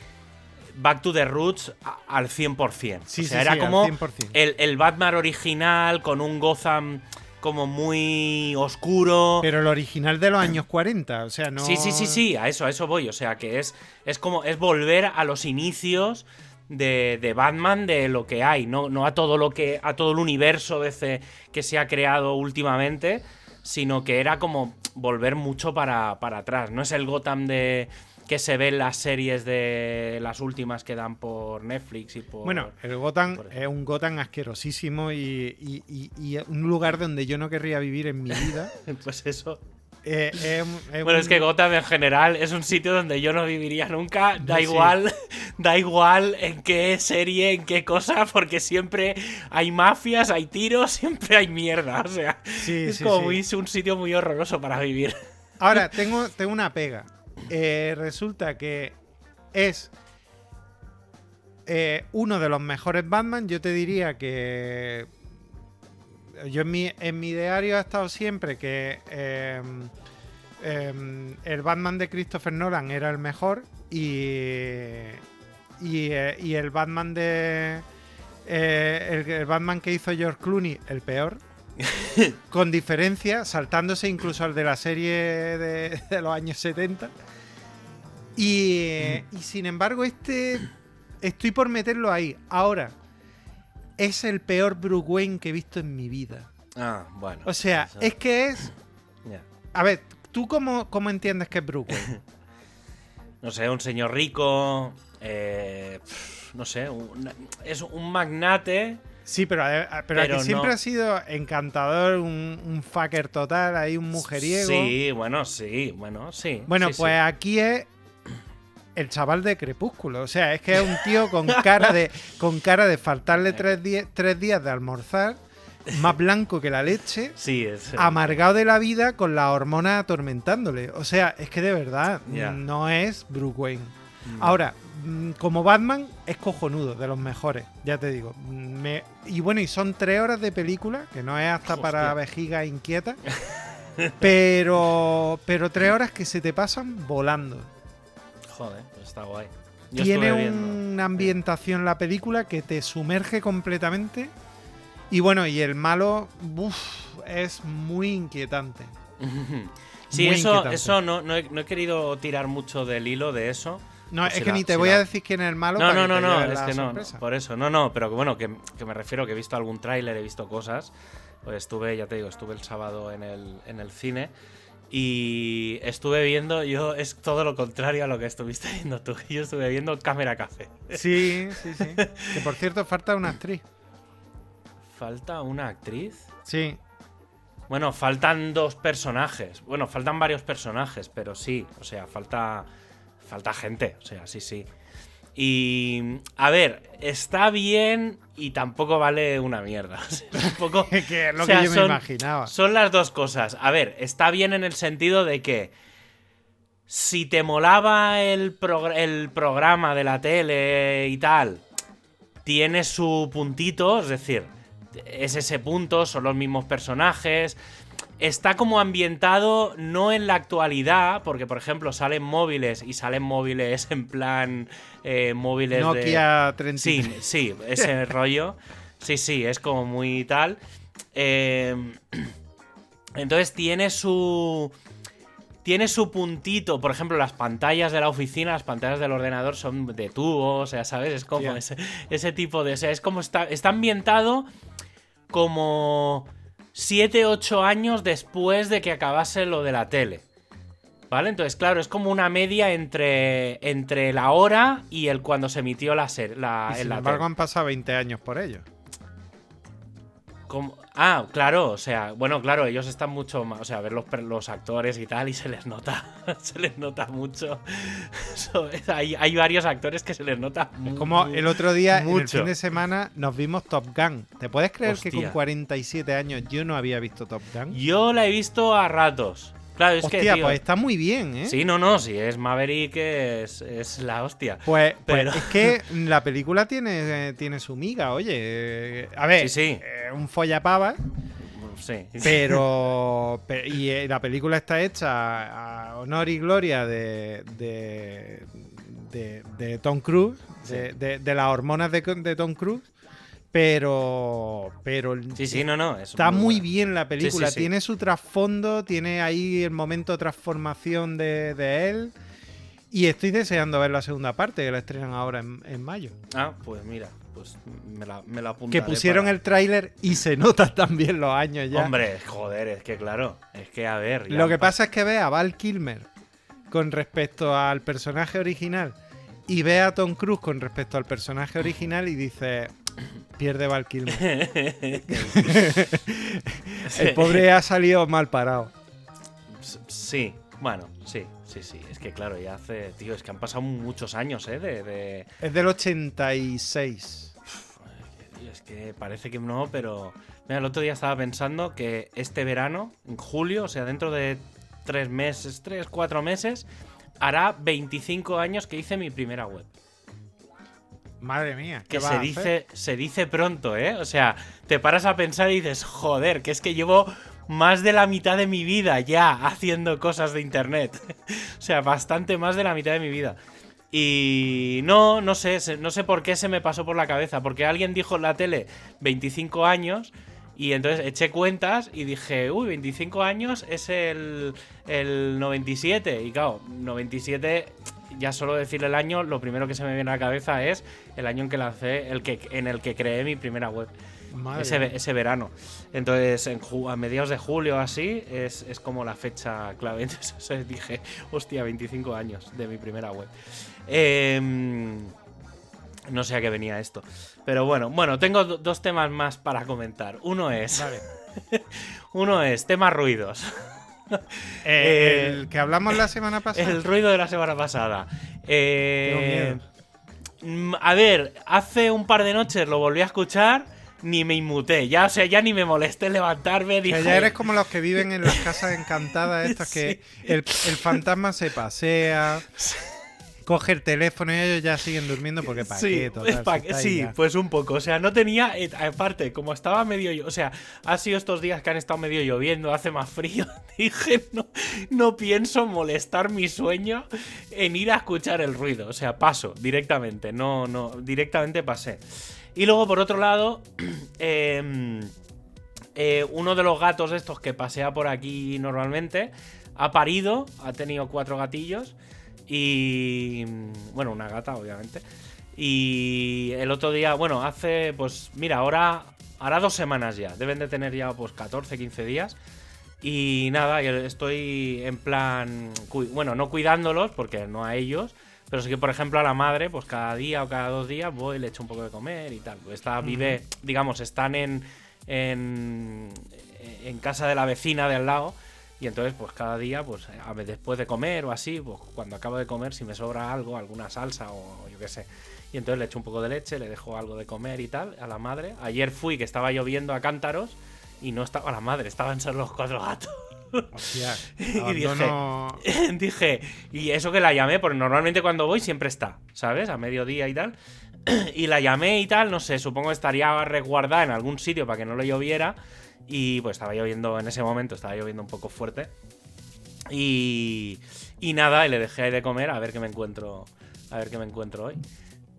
back to the roots al 100%. Sí, o sea, sí, era sí, como 100%. el, el Batman original con un Gotham como muy oscuro. Pero el original de los años 40, o sea, no... Sí, sí, sí, sí, a eso, a eso voy. O sea, que es, es como, es volver a los inicios de, de Batman de lo que hay, no, no a todo lo que, a todo el universo DC que se ha creado últimamente, sino que era como volver mucho para, para atrás. No es el Gotham de que se ve en las series de las últimas que dan por Netflix y por. Bueno, el Gotham es un Gotham asquerosísimo y, y- y- y es un lugar donde yo no querría vivir en mi vida. pues eso. Eh, es Bueno, un- es que Gotham en general es un sitio donde yo no viviría nunca. Da Sí. igual, da igual en qué serie, en qué cosa, porque siempre hay mafias, hay tiros, siempre hay mierda. O sea, Sí, es sí, como un sitio muy horroroso para vivir. Ahora, tengo, tengo una pega. Eh, resulta que es eh, uno de los mejores Batman. Yo te diría que. Yo en mi, en mi diario ha estado siempre que eh, eh, el Batman de Christopher Nolan era el mejor y. Y, eh, el Batman de. el Batman que hizo George Clooney, el peor. con diferencia, saltándose incluso al de la serie de, de los años 70. Y, y sin embargo, este estoy por meterlo ahí. Ahora, es el peor Bruce Wayne que he visto en mi vida. Ah, bueno. O sea, eso- es que es. A ver, ¿tú cómo, cómo entiendes que es Bruce Wayne? No sé, un señor rico. eh, no sé, un- es un magnate. Sí, pero, eh, pero, Pero que siempre no. ha sido encantador, un, un fucker total, ahí un mujeriego. Sí, bueno, sí, bueno, sí. Bueno, sí, sí. pues aquí es el chaval de Crepúsculo. O sea, es que es un tío con cara de, con cara de faltarle tres, die- tres días de almorzar, más blanco que la leche, Sí, es. amargado de la vida con las hormonas atormentándole. O sea, es que de verdad no es Bruce Wayne. Mm. Ahora, mm, como Batman, es cojonudo, de los mejores, ya te digo. Me- y bueno, y son tres horas de película, que no es hasta para vejiga inquieta. pero, pero tres horas que se te pasan volando. Joder, pues está guay. Yo Tiene una ambientación la película que te sumerge completamente. Y bueno, y el malo uf, es muy inquietante. Sí, Muy eso, inquietante. eso no, no, he, no he querido tirar mucho del hilo de eso. No, Pues es que ni te voy a decir quién es el malo. No, no, no, no, es que no, por eso. No, no, pero bueno, que, que me refiero que he visto algún tráiler, he visto cosas. Pues estuve, ya te digo, estuve el sábado en el, en el cine y estuve viendo, yo es todo lo contrario a lo que estuviste viendo tú. Yo estuve viendo Cámara Café. Sí, sí, sí. que por cierto, falta una actriz. ¿Falta una actriz? Sí. Bueno, faltan dos personajes. Bueno, faltan varios personajes, pero sí, o sea, falta falta gente, o sea, sí, sí. Y a ver, está bien y tampoco vale una mierda. Es un poco que es lo o sea, que yo me son- imaginaba. Son las dos cosas. A ver, está bien en el sentido de que si te molaba el, progr- el programa de la tele y tal, tiene su puntito, es decir, es ese punto, son los mismos personajes. Está como ambientado no en la actualidad, porque por ejemplo salen móviles y salen móviles en plan eh, móviles de... Nokia 33. Sí, sí, ese rollo. Sí, sí, es como muy tal. Eh, entonces tiene su. Tiene su puntito. Por ejemplo, las pantallas de la oficina, las pantallas del ordenador son de tubo. O sea, ¿sabes? Es como ese, ese tipo de. O sea, es como está. Está ambientado como 7, 8 años después de que acabase lo de la tele. ¿Vale? Entonces, claro, es como una media entre, entre la hora y el cuando se emitió la serie. La, sin la embargo, tele. han pasado 20 años por ello. ¿Cómo? Ah, claro, o sea, bueno, claro, ellos están mucho más, o sea, ver los, los actores y tal, y se les nota, se les nota mucho. Hay, hay varios actores que se les nota Es mu- como el otro día, en el mucho. fin de semana, nos vimos Top Gun. ¿Te puedes creer que con Hostia. 47 años yo no había visto Top Gun? Yo la he visto a ratos. Claro, es Hostia, que, tío, pues está muy bien, ¿eh? Sí, no, no, si es Maverick es, es la hostia. Pues, pues Pero- es que la película tiene, tiene su miga, oye. eh, A ver, Sí, sí. eh, un follapava, Sí. pero. pe- y eh, la película está hecha a honor y gloria de. de, de- de Tom Cruise, de, Sí. de- de las hormonas de Tom Cruise, pero. Pero Sí, sí, no, no. es Está muy bien la película, sí, sí. tiene su trasfondo, tiene ahí el momento de transformación de, de él. Y estoy deseando ver la segunda parte, que la estrenan ahora en, en mayo. Ah, pues mira, pues me la, me la Que pusieron para- el tráiler y se nota también los años ya. Hombre, joder, es que claro, es que a ver. Lo que pasa es que ve a Val Kilmer con respecto al personaje original y ve a Tom Cruise con respecto al personaje original y dice, pierde Val. El pobre ha salido mal parado. Sí, bueno, sí, sí, sí. Es que claro, ya hace. Tío, es que han pasado muchos años, ¿eh? De. de- Es del 86. tío, es que parece que no, pero. Mira, el otro día estaba pensando que este verano, en julio, o sea, dentro de tres meses, tres, cuatro meses, hará 25 años que hice mi primera web. Madre mía, ¿qué Que se a hacer? dice, se dice pronto, ¿eh? O sea, te paras a pensar y dices, joder, que es que llevo más de la mitad de mi vida ya haciendo cosas de internet. o sea, bastante más de la mitad de mi vida. Y no, no sé, no sé por qué se me pasó por la cabeza, porque alguien dijo en la tele 25 años y entonces eché cuentas y dije, uy, 25 años es el, el 97. Y claro, 97, ya solo decir el año, lo primero que se me viene a la cabeza es el año en que lancé, el que, en el que creé mi primera web. Ese, ese verano. Entonces, en a mediados de julio así, es, es como la fecha clave. Entonces dije, hostia, 25 años de mi primera web. Em, no sé a qué venía esto. Pero bueno, bueno, tengo do- dos temas más para comentar. Uno es. Vale. Uno es temas ruidos. Eh, el que hablamos la semana pasada. El ruido de la semana pasada. Eh, mm, a ver, hace un par de noches lo volví a escuchar, ni me inmuté. Ya, o sea, ya ni me molesté levantarme. Dije, ya eres como los que viven en las casas encantadas estas que el, el fantasma se pasea, coge el teléfono y ellos ya siguen durmiendo porque para Sí, qué, total, pa- si sí, ya. pues un poco. O sea, no tenía. eh, aparte, como estaba medio. O sea, ha sido estos días que han estado medio lloviendo, hace más frío. Dije, no, no pienso molestar mi sueño en ir a escuchar el ruido. O sea, paso directamente. No, no, directamente pasé. Y luego, por otro lado, em, eh, uno de los gatos estos que pasea por aquí normalmente ha parido, ha tenido cuatro gatillos y bueno, una gata obviamente. Y el otro día, bueno, hace pues mira, ahora hará dos semanas ya, deben de tener ya pues 14, 15 días. Y nada, estoy en plan, bueno, no cuidándolos porque no a ellos, pero sí que por ejemplo a la madre, pues cada día o cada dos días voy, le echo un poco de comer y tal. Pues Está, vive, digamos, están en, en, en casa de la vecina de al lado. Y entonces, pues cada día, pues a después de comer o así, pues cuando acabo de comer, si me sobra algo, alguna salsa o yo qué sé. Y entonces le echo un poco de leche, le dejo algo de comer y tal a la madre. Ayer fui que estaba lloviendo a cántaros y no estaba la madre, estaban solo los cuatro gatos. Hostia, y dije, dije, y eso que la llamé, porque normalmente cuando voy siempre está, ¿sabes? A mediodía y tal. Y la llamé y tal, no sé, supongo que estaría resguardada en algún sitio para que no le lloviera. Y pues estaba lloviendo en ese momento, estaba lloviendo un poco fuerte. Y, y nada, y le dejé ahí de comer a ver qué me encuentro, a ver qué me encuentro hoy.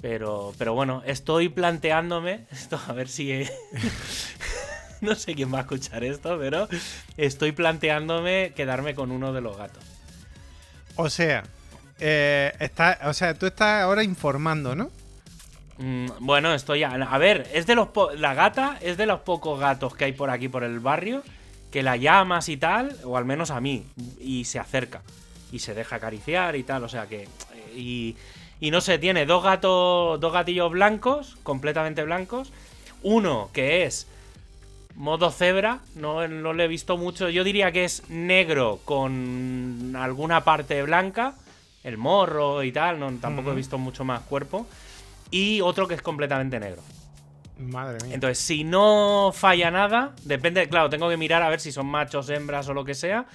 Pero, pero bueno, estoy planteándome, esto a ver si... no sé quién va a escuchar esto, pero estoy planteándome quedarme con uno de los gatos. O sea, eh, está, o sea, tú estás ahora informando, ¿no? Mm, bueno, estoy a, a ver, es de los po- la gata es de los pocos gatos que hay por aquí por el barrio que la llamas y tal, o al menos a mí, y se acerca y se deja acariciar y tal, o sea que y, y no sé, tiene dos gatos, dos gatillos blancos, completamente blancos, uno que es modo cebra, no, no lo he visto mucho, yo diría que es negro con alguna parte blanca, el morro y tal, no, tampoco he visto mucho más cuerpo y otro que es completamente negro. Madre mía. Entonces, si no falla nada, depende, claro, tengo que mirar a ver si son machos, hembras o lo que sea.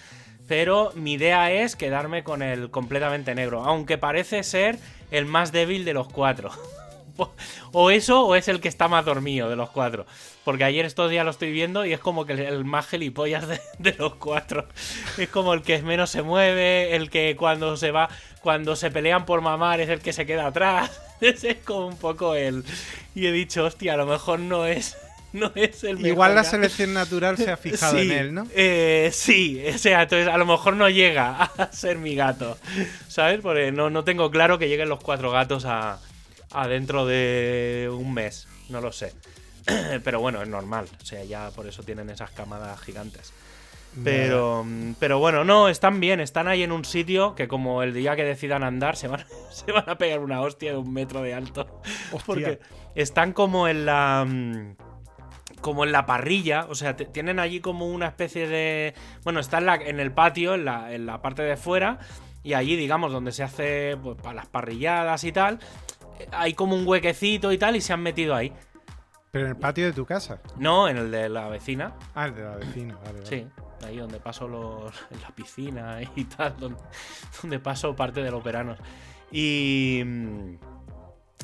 Pero mi idea es quedarme con el completamente negro, aunque parece ser el más débil de los cuatro. O eso, o es el que está más dormido de los cuatro. Porque ayer estos días lo estoy viendo y es como que el- más gilipollas de, de los cuatro. Es como el que menos se mueve, el que cuando se va, cuando se pelean por mamar es el que se queda atrás. Ese es como un poco el. Y he dicho, hostia, a lo mejor no es. No es el mejor Igual la selección natural se ha fijado Sí, en él, ¿no? eh, sí, o sea, entonces a lo mejor no llega a ser mi gato, ¿sabes? Porque no, no tengo claro que lleguen los cuatro gatos a, a dentro de un mes, no lo sé. Pero bueno, es normal, o sea, ya por eso tienen esas camadas gigantes. Pero, pero bueno, no, están bien, están ahí en un sitio que como el día que decidan andar se van, se van a pegar una hostia de un metro de alto. Hostia. Porque están como en la. Como en la parrilla. O sea, tienen allí como una especie de. Bueno, está en, la- en el patio, en la, en la parte de fuera. Y allí, digamos, donde se hace pues, para las parrilladas y tal. eh, Hay como un huequecito y tal. Y se han metido ahí. Pero en el patio de tu casa. No, en el de la vecina. Ah, el de la vecina, vale, vale. Sí, ahí donde paso los, en la piscina y tal, donde, donde paso parte de los veranos. Y, mm,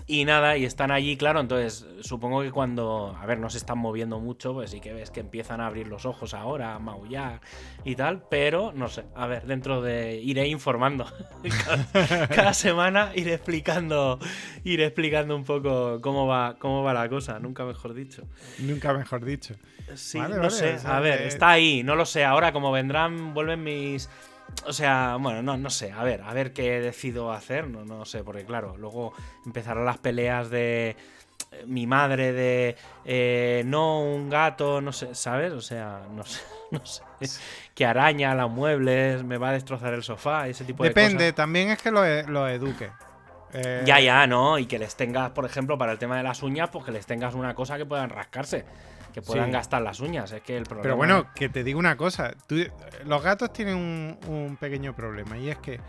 y nada, y están allí, claro, entonces supongo que cuando, a ver, no se están moviendo mucho, pues sí que ves que empiezan a abrir los ojos ahora, a maullar y tal, pero no sé, a ver, dentro de... iré informando. cada, cada semana iré explicando, iré explicando un poco cómo va, cómo va la cosa, nunca mejor dicho. Nunca mejor dicho. Sí, Vale, no vale, sé. o sea, a ver, está ahí, no lo sé. Ahora, como vendrán, vuelven mis. O sea, bueno, no, no sé. A ver, a ver qué decido hacer. No, no sé, porque claro, luego empezarán las peleas de eh, mi madre de eh, no un gato, no sé, ¿sabes? O sea, no sé, no sé. Que araña los muebles, me va a destrozar el sofá, ese tipo de Depende, cosas. también es que lo, e- lo eduques. Eh, Ya, ya, ¿no? Y que les tengas, por ejemplo, para el tema de las uñas, pues que les tengas una cosa que puedan rascarse. Que puedan Sí. gastar las uñas. Es que el problema. Pero bueno, que te digo una cosa. tú- los gatos tienen un, un pequeño problema y es que... Son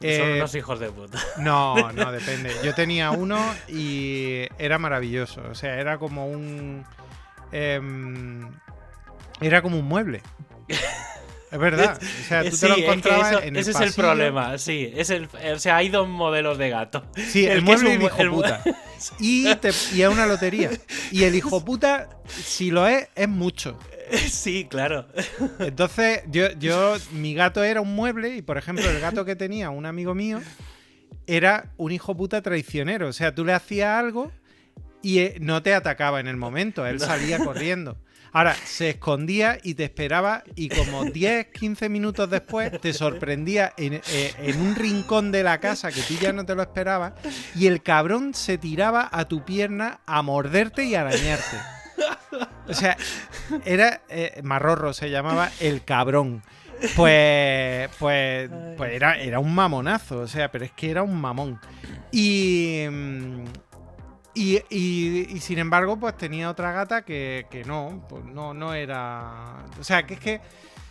eh, unos hijos de puta. No, no, depende. Yo tenía uno y era maravilloso. O sea, era como un... em, era como un mueble. Es verdad. O sea, tú Sí, te lo es que encontrabas eso- en el ese es el problema, sí. Es el, o sea, hay dos modelos de gato. Sí, el, El es mueble y el hijo el puta. Y, te- y es una lotería. Y el hijo puta, si lo es, es mucho. Sí, claro. Entonces, yo, yo, mi gato era un mueble y, por ejemplo, el gato que tenía un amigo mío era un hijo puta traicionero. O sea, tú le hacías algo y eh, no te atacaba en el momento, él salía corriendo. Ahora, se escondía y te esperaba y como 10, 15 minutos después te sorprendía en, eh, en un rincón de la casa que tú ya no te lo esperabas y el cabrón se tiraba a tu pierna a morderte y arañarte. O sea, era eh, Marrorro, se llamaba el cabrón. Pues, pues, pues era, era un mamonazo, o sea, pero es que era un mamón. Y, mm, Y, y- y sin embargo, pues tenía otra gata que, que no, pues no, no era. O sea, que es que.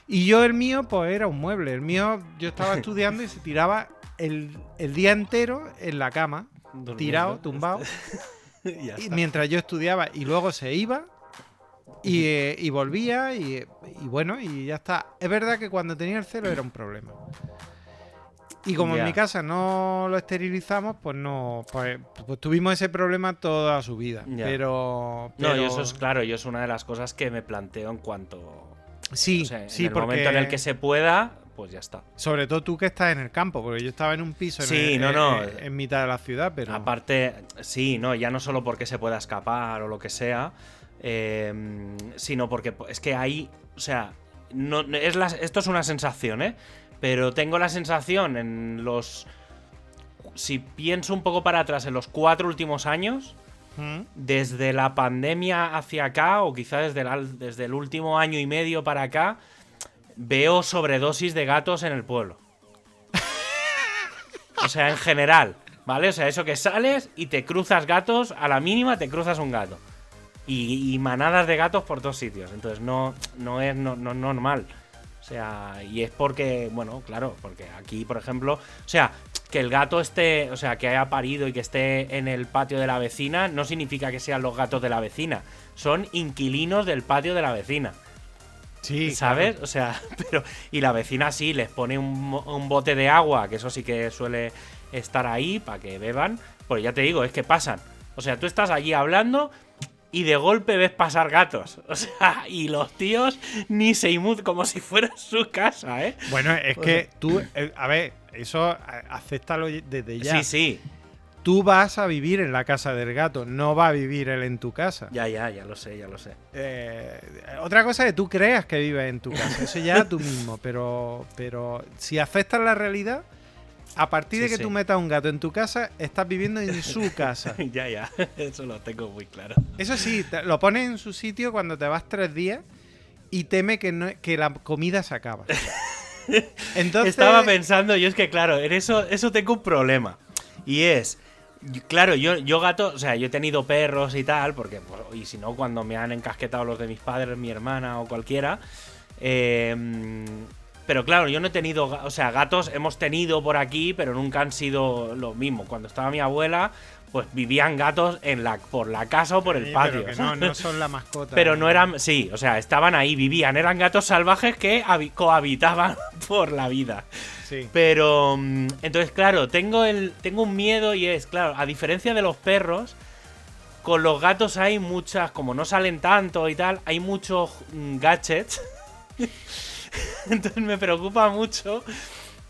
Y yo el mío, pues era un mueble. El mío, yo estaba estudiando y se tiraba el, el día entero en la cama, Durmiendo. tirado, tumbado, Y ya y está. mientras yo estudiaba. Y luego se iba y, eh, y volvía y, y bueno, y ya está. Es verdad que cuando tenía el celo era un problema. Y como en mi casa no lo esterilizamos, pues no, pues, pues tuvimos ese problema toda su vida. Pero, No, y eso es claro, yo es una de las cosas que me planteo en cuanto. sí, o sea, sí, en el porque momento en el que se pueda, pues ya está. sobre todo tú que estás en el campo, porque yo estaba en un piso en, Sí, el- no, en- no. en- en mitad de la ciudad, pero Aparte, sí, no, ya no solo porque se pueda escapar o lo que sea, eh, sino porque po- es que ahí, o sea, no, es la- esto es una sensación, ¿eh? Pero tengo la sensación en los... Si pienso un poco para atrás, en los cuatro últimos años, ¿Mm? desde la pandemia hacia acá, o quizá desde, la- desde el último año y medio para acá, veo sobredosis de gatos en el pueblo. O sea, en general, ¿vale? O sea, eso que sales y te cruzas gatos, a la mínima te cruzas un gato. Y, y manadas de gatos por todos sitios. Entonces no, no es no, no- normal. O sea, y es porque, bueno, claro, porque aquí, por ejemplo, o sea, que el gato esté, o sea, que haya parido y que esté en el patio de la vecina, no significa que sean los gatos de la vecina. Son inquilinos del patio de la vecina. sí, ¿Sabes? claro. O sea, pero. Y la vecina sí, les pone un, un bote de agua, que eso sí que suele estar ahí para que beban. Pues ya te digo, es que pasan. O sea, tú estás allí hablando y de golpe ves pasar gatos. O sea, y los tíos ni se inmud como si fuera su casa, ¿eh? Bueno, es que tú, eh, a ver, eso acéptalo desde ya. Sí, sí. Tú vas a vivir en la casa del gato, no va a vivir él en tu casa. Ya, ya, ya lo sé, ya lo sé. Eh, otra cosa es que tú creas que vives en tu casa, eso ya tú mismo, pero, pero si aceptas la realidad, a partir de que sí. tú metas un gato en tu casa, estás viviendo en su casa. ya, ya. Eso lo tengo muy claro. Eso sí, te- lo pones en su sitio cuando te vas tres días y teme que, no, que la comida se acaba. Entonces, Estaba pensando, yo es que claro, en eso, eso tengo un problema. Y es, claro, yo, yo gato, o sea, yo he tenido perros y tal, porque, pues, y si no, cuando me han encasquetado los de mis padres, mi hermana o cualquiera. eh, pero claro, yo no he tenido, o sea, gatos hemos tenido por aquí, pero nunca han sido lo mismo. Cuando estaba mi abuela, pues vivían gatos en la, por la casa o por el Sí, patio. pero que no, no son la mascota. Pero no eran, sí, o sea, estaban ahí, vivían, eran gatos salvajes que habi- cohabitaban por la vida. Sí. Pero mm, entonces, claro, tengo el tengo un miedo y es, claro, a diferencia de los perros, con los gatos hay muchas, como no salen tanto y tal, hay muchos mm, gadgets. entonces me preocupa mucho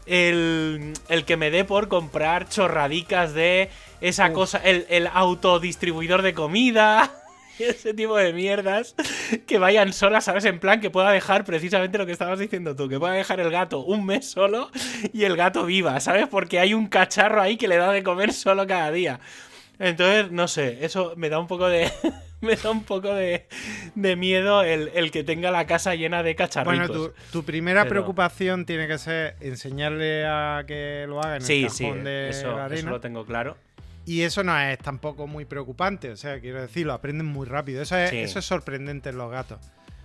el, el que me dé por comprar chorradicas de esa cosa, el, el autodistribuidor de comida. Ese tipo de mierdas que vayan solas, ¿sabes? En plan que pueda dejar precisamente lo que estabas diciendo tú, que pueda dejar el gato un mes solo y el gato viva, ¿sabes? Porque hay un cacharro ahí que le da de comer solo cada día. Entonces, no sé, eso me da un poco de. me da un poco de, de miedo el, el que tenga la casa llena de cacharritos. Bueno, tu, tu primera Pero- preocupación tiene que ser enseñarle a que lo haga en sí, el sí, cajón de eso, la eso arena. lo tengo claro. Y eso no es tampoco muy preocupante. O sea, quiero decir, lo aprenden muy rápido. Eso es, Sí. eso es sorprendente en los gatos.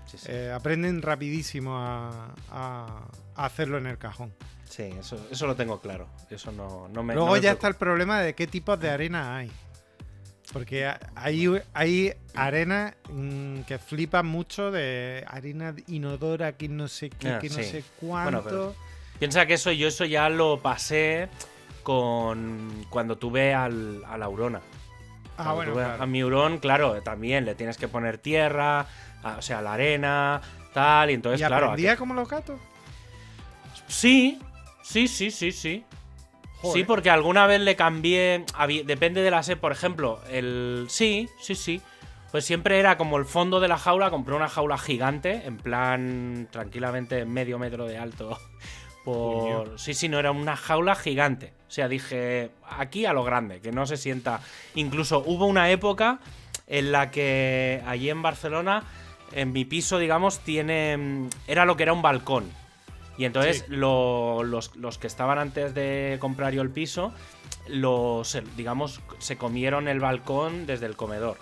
Sí, sí. Eh, aprenden rapidísimo a, a- a hacerlo en el cajón. Sí, eso, eso lo tengo claro. Eso no, no me. Luego no me ya preocupa. está el problema de qué tipos de arena hay. Porque ha- hay, hay arena mm, que flipan mucho de arena inodora que no sé qué, Ah, que no sí. sé Bueno, cuánto. pero- Piensa que eso yo eso ya lo pasé con cuando tuve al, a la Aurona. ah, bueno, claro. A mi hurón, claro, también le tienes que poner tierra, a- o sea, la arena, tal, y entonces, ¿Y claro. aprendía aquí- como los gatos? Sí, sí, sí, sí, sí. Joder. Sí, porque alguna vez le cambié. Depende de la sed, por ejemplo. El. Sí, sí, sí. Pues siempre era como el fondo de la jaula. Compré una jaula gigante. En plan. Tranquilamente medio metro de alto. Por. Coño. Sí, sí, no, era una jaula gigante. O sea, dije. Aquí a lo grande, que no se sienta. Incluso hubo una época en la que allí en Barcelona. En mi piso, digamos, tiene. Era lo que era un balcón. Y entonces Sí. lo- los, los que estaban antes de comprar yo el piso, los, eh, digamos, se comieron el balcón desde el comedor.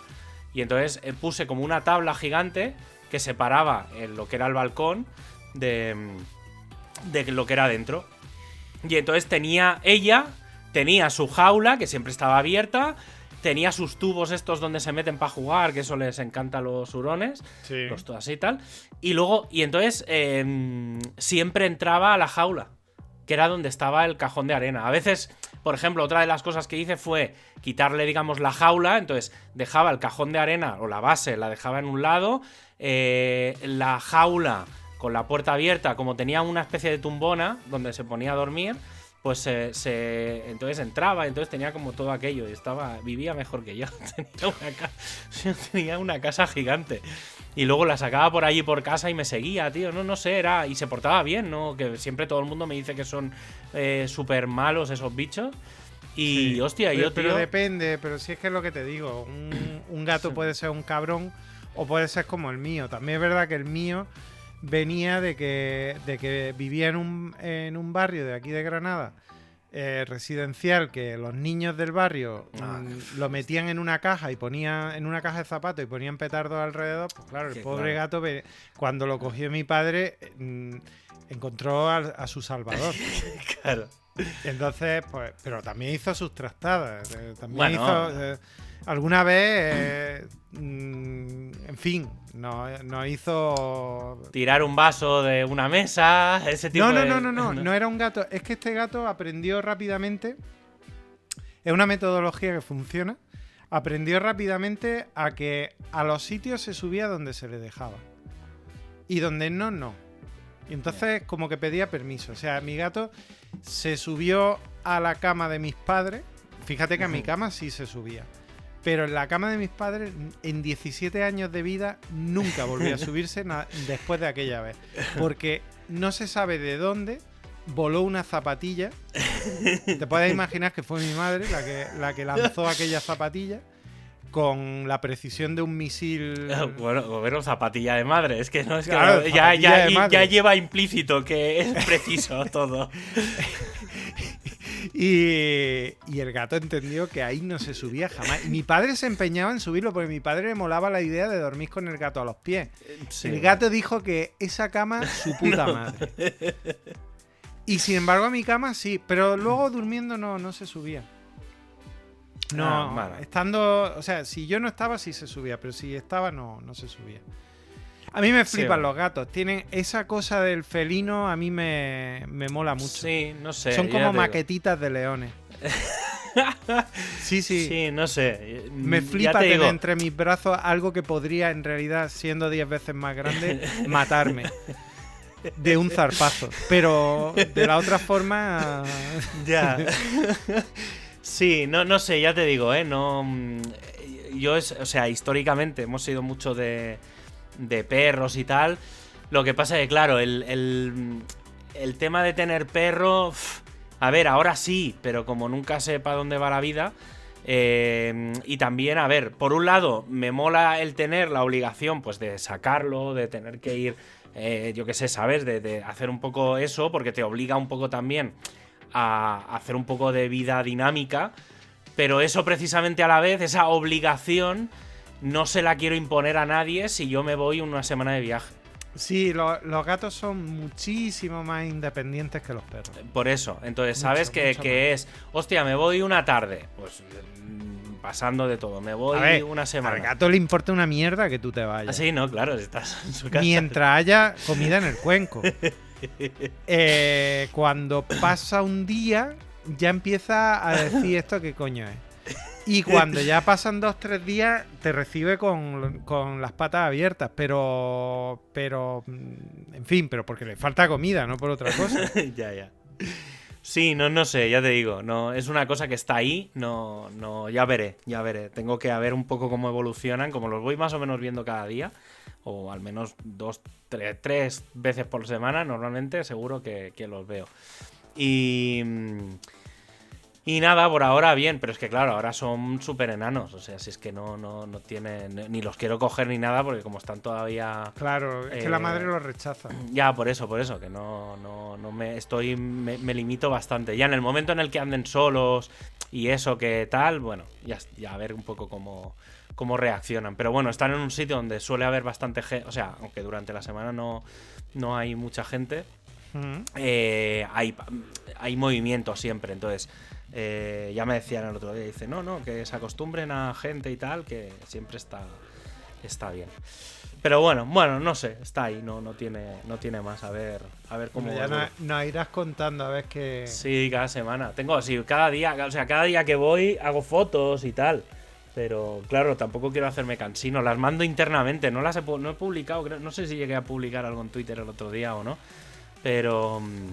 Y entonces eh, puse como una tabla gigante que separaba eh, lo que era el balcón de, mm, de lo que era dentro. Y entonces tenía ella, tenía su jaula, que siempre estaba abierta, tenía sus tubos estos donde se meten para jugar, que eso les encanta a los hurones, Sí. los todas y tal. Y luego, y entonces eh, siempre entraba a la jaula, que era donde estaba el cajón de arena. A veces, por ejemplo, otra de las cosas que hice fue quitarle, digamos, la jaula, entonces dejaba el cajón de arena o la base, la dejaba en un lado, eh, la jaula con la puerta abierta, como tenía una especie de tumbona donde se ponía a dormir, pues se, se- entonces entraba, entonces tenía como todo aquello y estaba vivía mejor que yo. Tenía una, ca- yo tenía una casa gigante. Y luego la sacaba por allí por casa y me seguía, tío. No, no sé, era. Y se portaba bien, ¿no? Que siempre todo el mundo me dice que son eh, súper malos esos bichos. Y Sí. hostia, pero, yo, pero tío. depende, pero si es que es lo que te digo. Un, un gato puede ser un cabrón o puede ser como el mío. También es verdad que el mío venía de que, de que vivía en un, en un barrio de aquí de Granada. eh, residencial que los niños del barrio Ah. mm, lo metían en una caja y ponían en una caja de zapatos y ponían petardos alrededor pues claro el pobre claro. gato cuando lo cogió mi padre mm, encontró a su salvador Claro. entonces, pues, pero también hizo sus trastadas. eh, También Bueno. hizo. eh, alguna vez, eh, mm, en fin, no, no hizo. Tirar un vaso de una mesa, ese tipo No, no, de. no, no, no, no era un gato. Es que este gato aprendió rápidamente. Es una metodología que funciona. Aprendió rápidamente a que a los sitios se subía donde se le dejaba. Y donde no, no. Y entonces como que pedía permiso. O sea, mi gato se subió a la cama de mis padres. Fíjate que a mi cama sí se subía. Pero en la cama de mis padres, en 17 años de vida, nunca volvió a subirse después de aquella vez. Porque no se sabe de dónde voló una zapatilla. Te puedes imaginar que fue mi madre la que, la que lanzó aquella zapatilla con la precisión de un misil. Bueno, bueno, zapatilla de madre, es que no es que Claro, ya, ya, lleva implícito que es preciso todo. Y, y el gato entendió que ahí no se subía jamás. Y mi padre se empeñaba en subirlo porque mi padre le molaba la idea de dormir con el gato a los pies. Sí. El gato dijo que esa cama, su puta madre. Y sin embargo, a mi cama sí, pero luego durmiendo no, no se subía. No, Ah, estando. O sea, si yo no estaba, sí se subía, pero si estaba, no, no se subía. A mí me flipan los gatos. Tienen esa cosa del felino, a mí me, me mola mucho. Sí, no sé. Son como digo. maquetitas de leones. sí, sí. Sí, no sé. Me flipa te tener entre mis brazos algo que podría, en realidad, siendo 10 veces más grande, matarme. De un zarpazo. Pero de la otra forma. Ya. sí, no, no sé, ya te digo, ¿eh? No. mm, Yo, es, o sea, históricamente hemos sido mucho de, de perros y tal. Lo que pasa es que, claro, el, el tema de tener perro. A ver, ahora sí, pero como nunca sé para dónde va la vida. eh, y también, a ver, por un lado, me mola el tener la obligación, pues, de sacarlo, de tener que ir, eh, yo qué sé, ¿sabes? De, de hacer un poco eso, porque te obliga un poco también a hacer un poco de vida dinámica. Pero eso precisamente a la vez, esa obligación, no se la quiero imponer a nadie si yo me voy una semana de viaje. Sí, lo- los gatos son muchísimo más independientes que los perros. Por eso. Entonces, Mucho, ¿sabes que, mucho que es? Hostia, me voy una tarde. Pues mm, pasando de todo. Me voy ver, una semana. Al gato le importa una mierda que tú te vayas. Ah, sí, no, claro, estás en su casa. Mientras haya comida en el cuenco. Eh, cuando pasa un día, ya empieza a decir esto qué coño es. Y cuando ya pasan dos, tres días, te recibe con, con las patas abiertas. Pero, pero, en fin, pero porque le falta comida, no por otra cosa. ya, ya. Sí, no, no sé, ya te digo. No, es una cosa que está ahí. No, no, ya veré, ya veré. Tengo que ver un poco cómo evolucionan, como los voy más o menos viendo cada día. O al menos dos, tres, tres veces por semana, normalmente, seguro que, que los veo. Y. Y nada, por ahora bien, pero es que claro, ahora son súper enanos. O sea, si es que no, no, no tienen. Ni los quiero coger ni nada, porque como están todavía. Claro, es que la Eh, madre lo rechaza. Ya, por eso, por eso, que no, no, no me estoy. Me, me limito bastante. Ya en el momento en el que anden solos y eso que tal, bueno, ya, ya a ver un poco cómo, cómo reaccionan. Pero bueno, están en un sitio donde suele haber bastante gente. O sea, aunque durante la semana no, no hay mucha gente. Mm. eh, hay, hay movimiento siempre. Entonces, eh, ya me decían el otro día, dice, no, no, que se acostumbren a gente y tal, que siempre está, está bien. Pero bueno, bueno, no sé, está ahí, no, no tiene, no tiene más. A ver, a ver cómo. Bueno, ya nos, nos irás contando a ver qué. Sí, cada semana. Tengo, sí, cada día, o sea, cada día que voy hago fotos y tal. Pero claro, tampoco quiero hacerme cansino. Las mando internamente, no las he, no he publicado, creo- no sé si llegué a publicar algo en Twitter el otro día o no. Pero mm,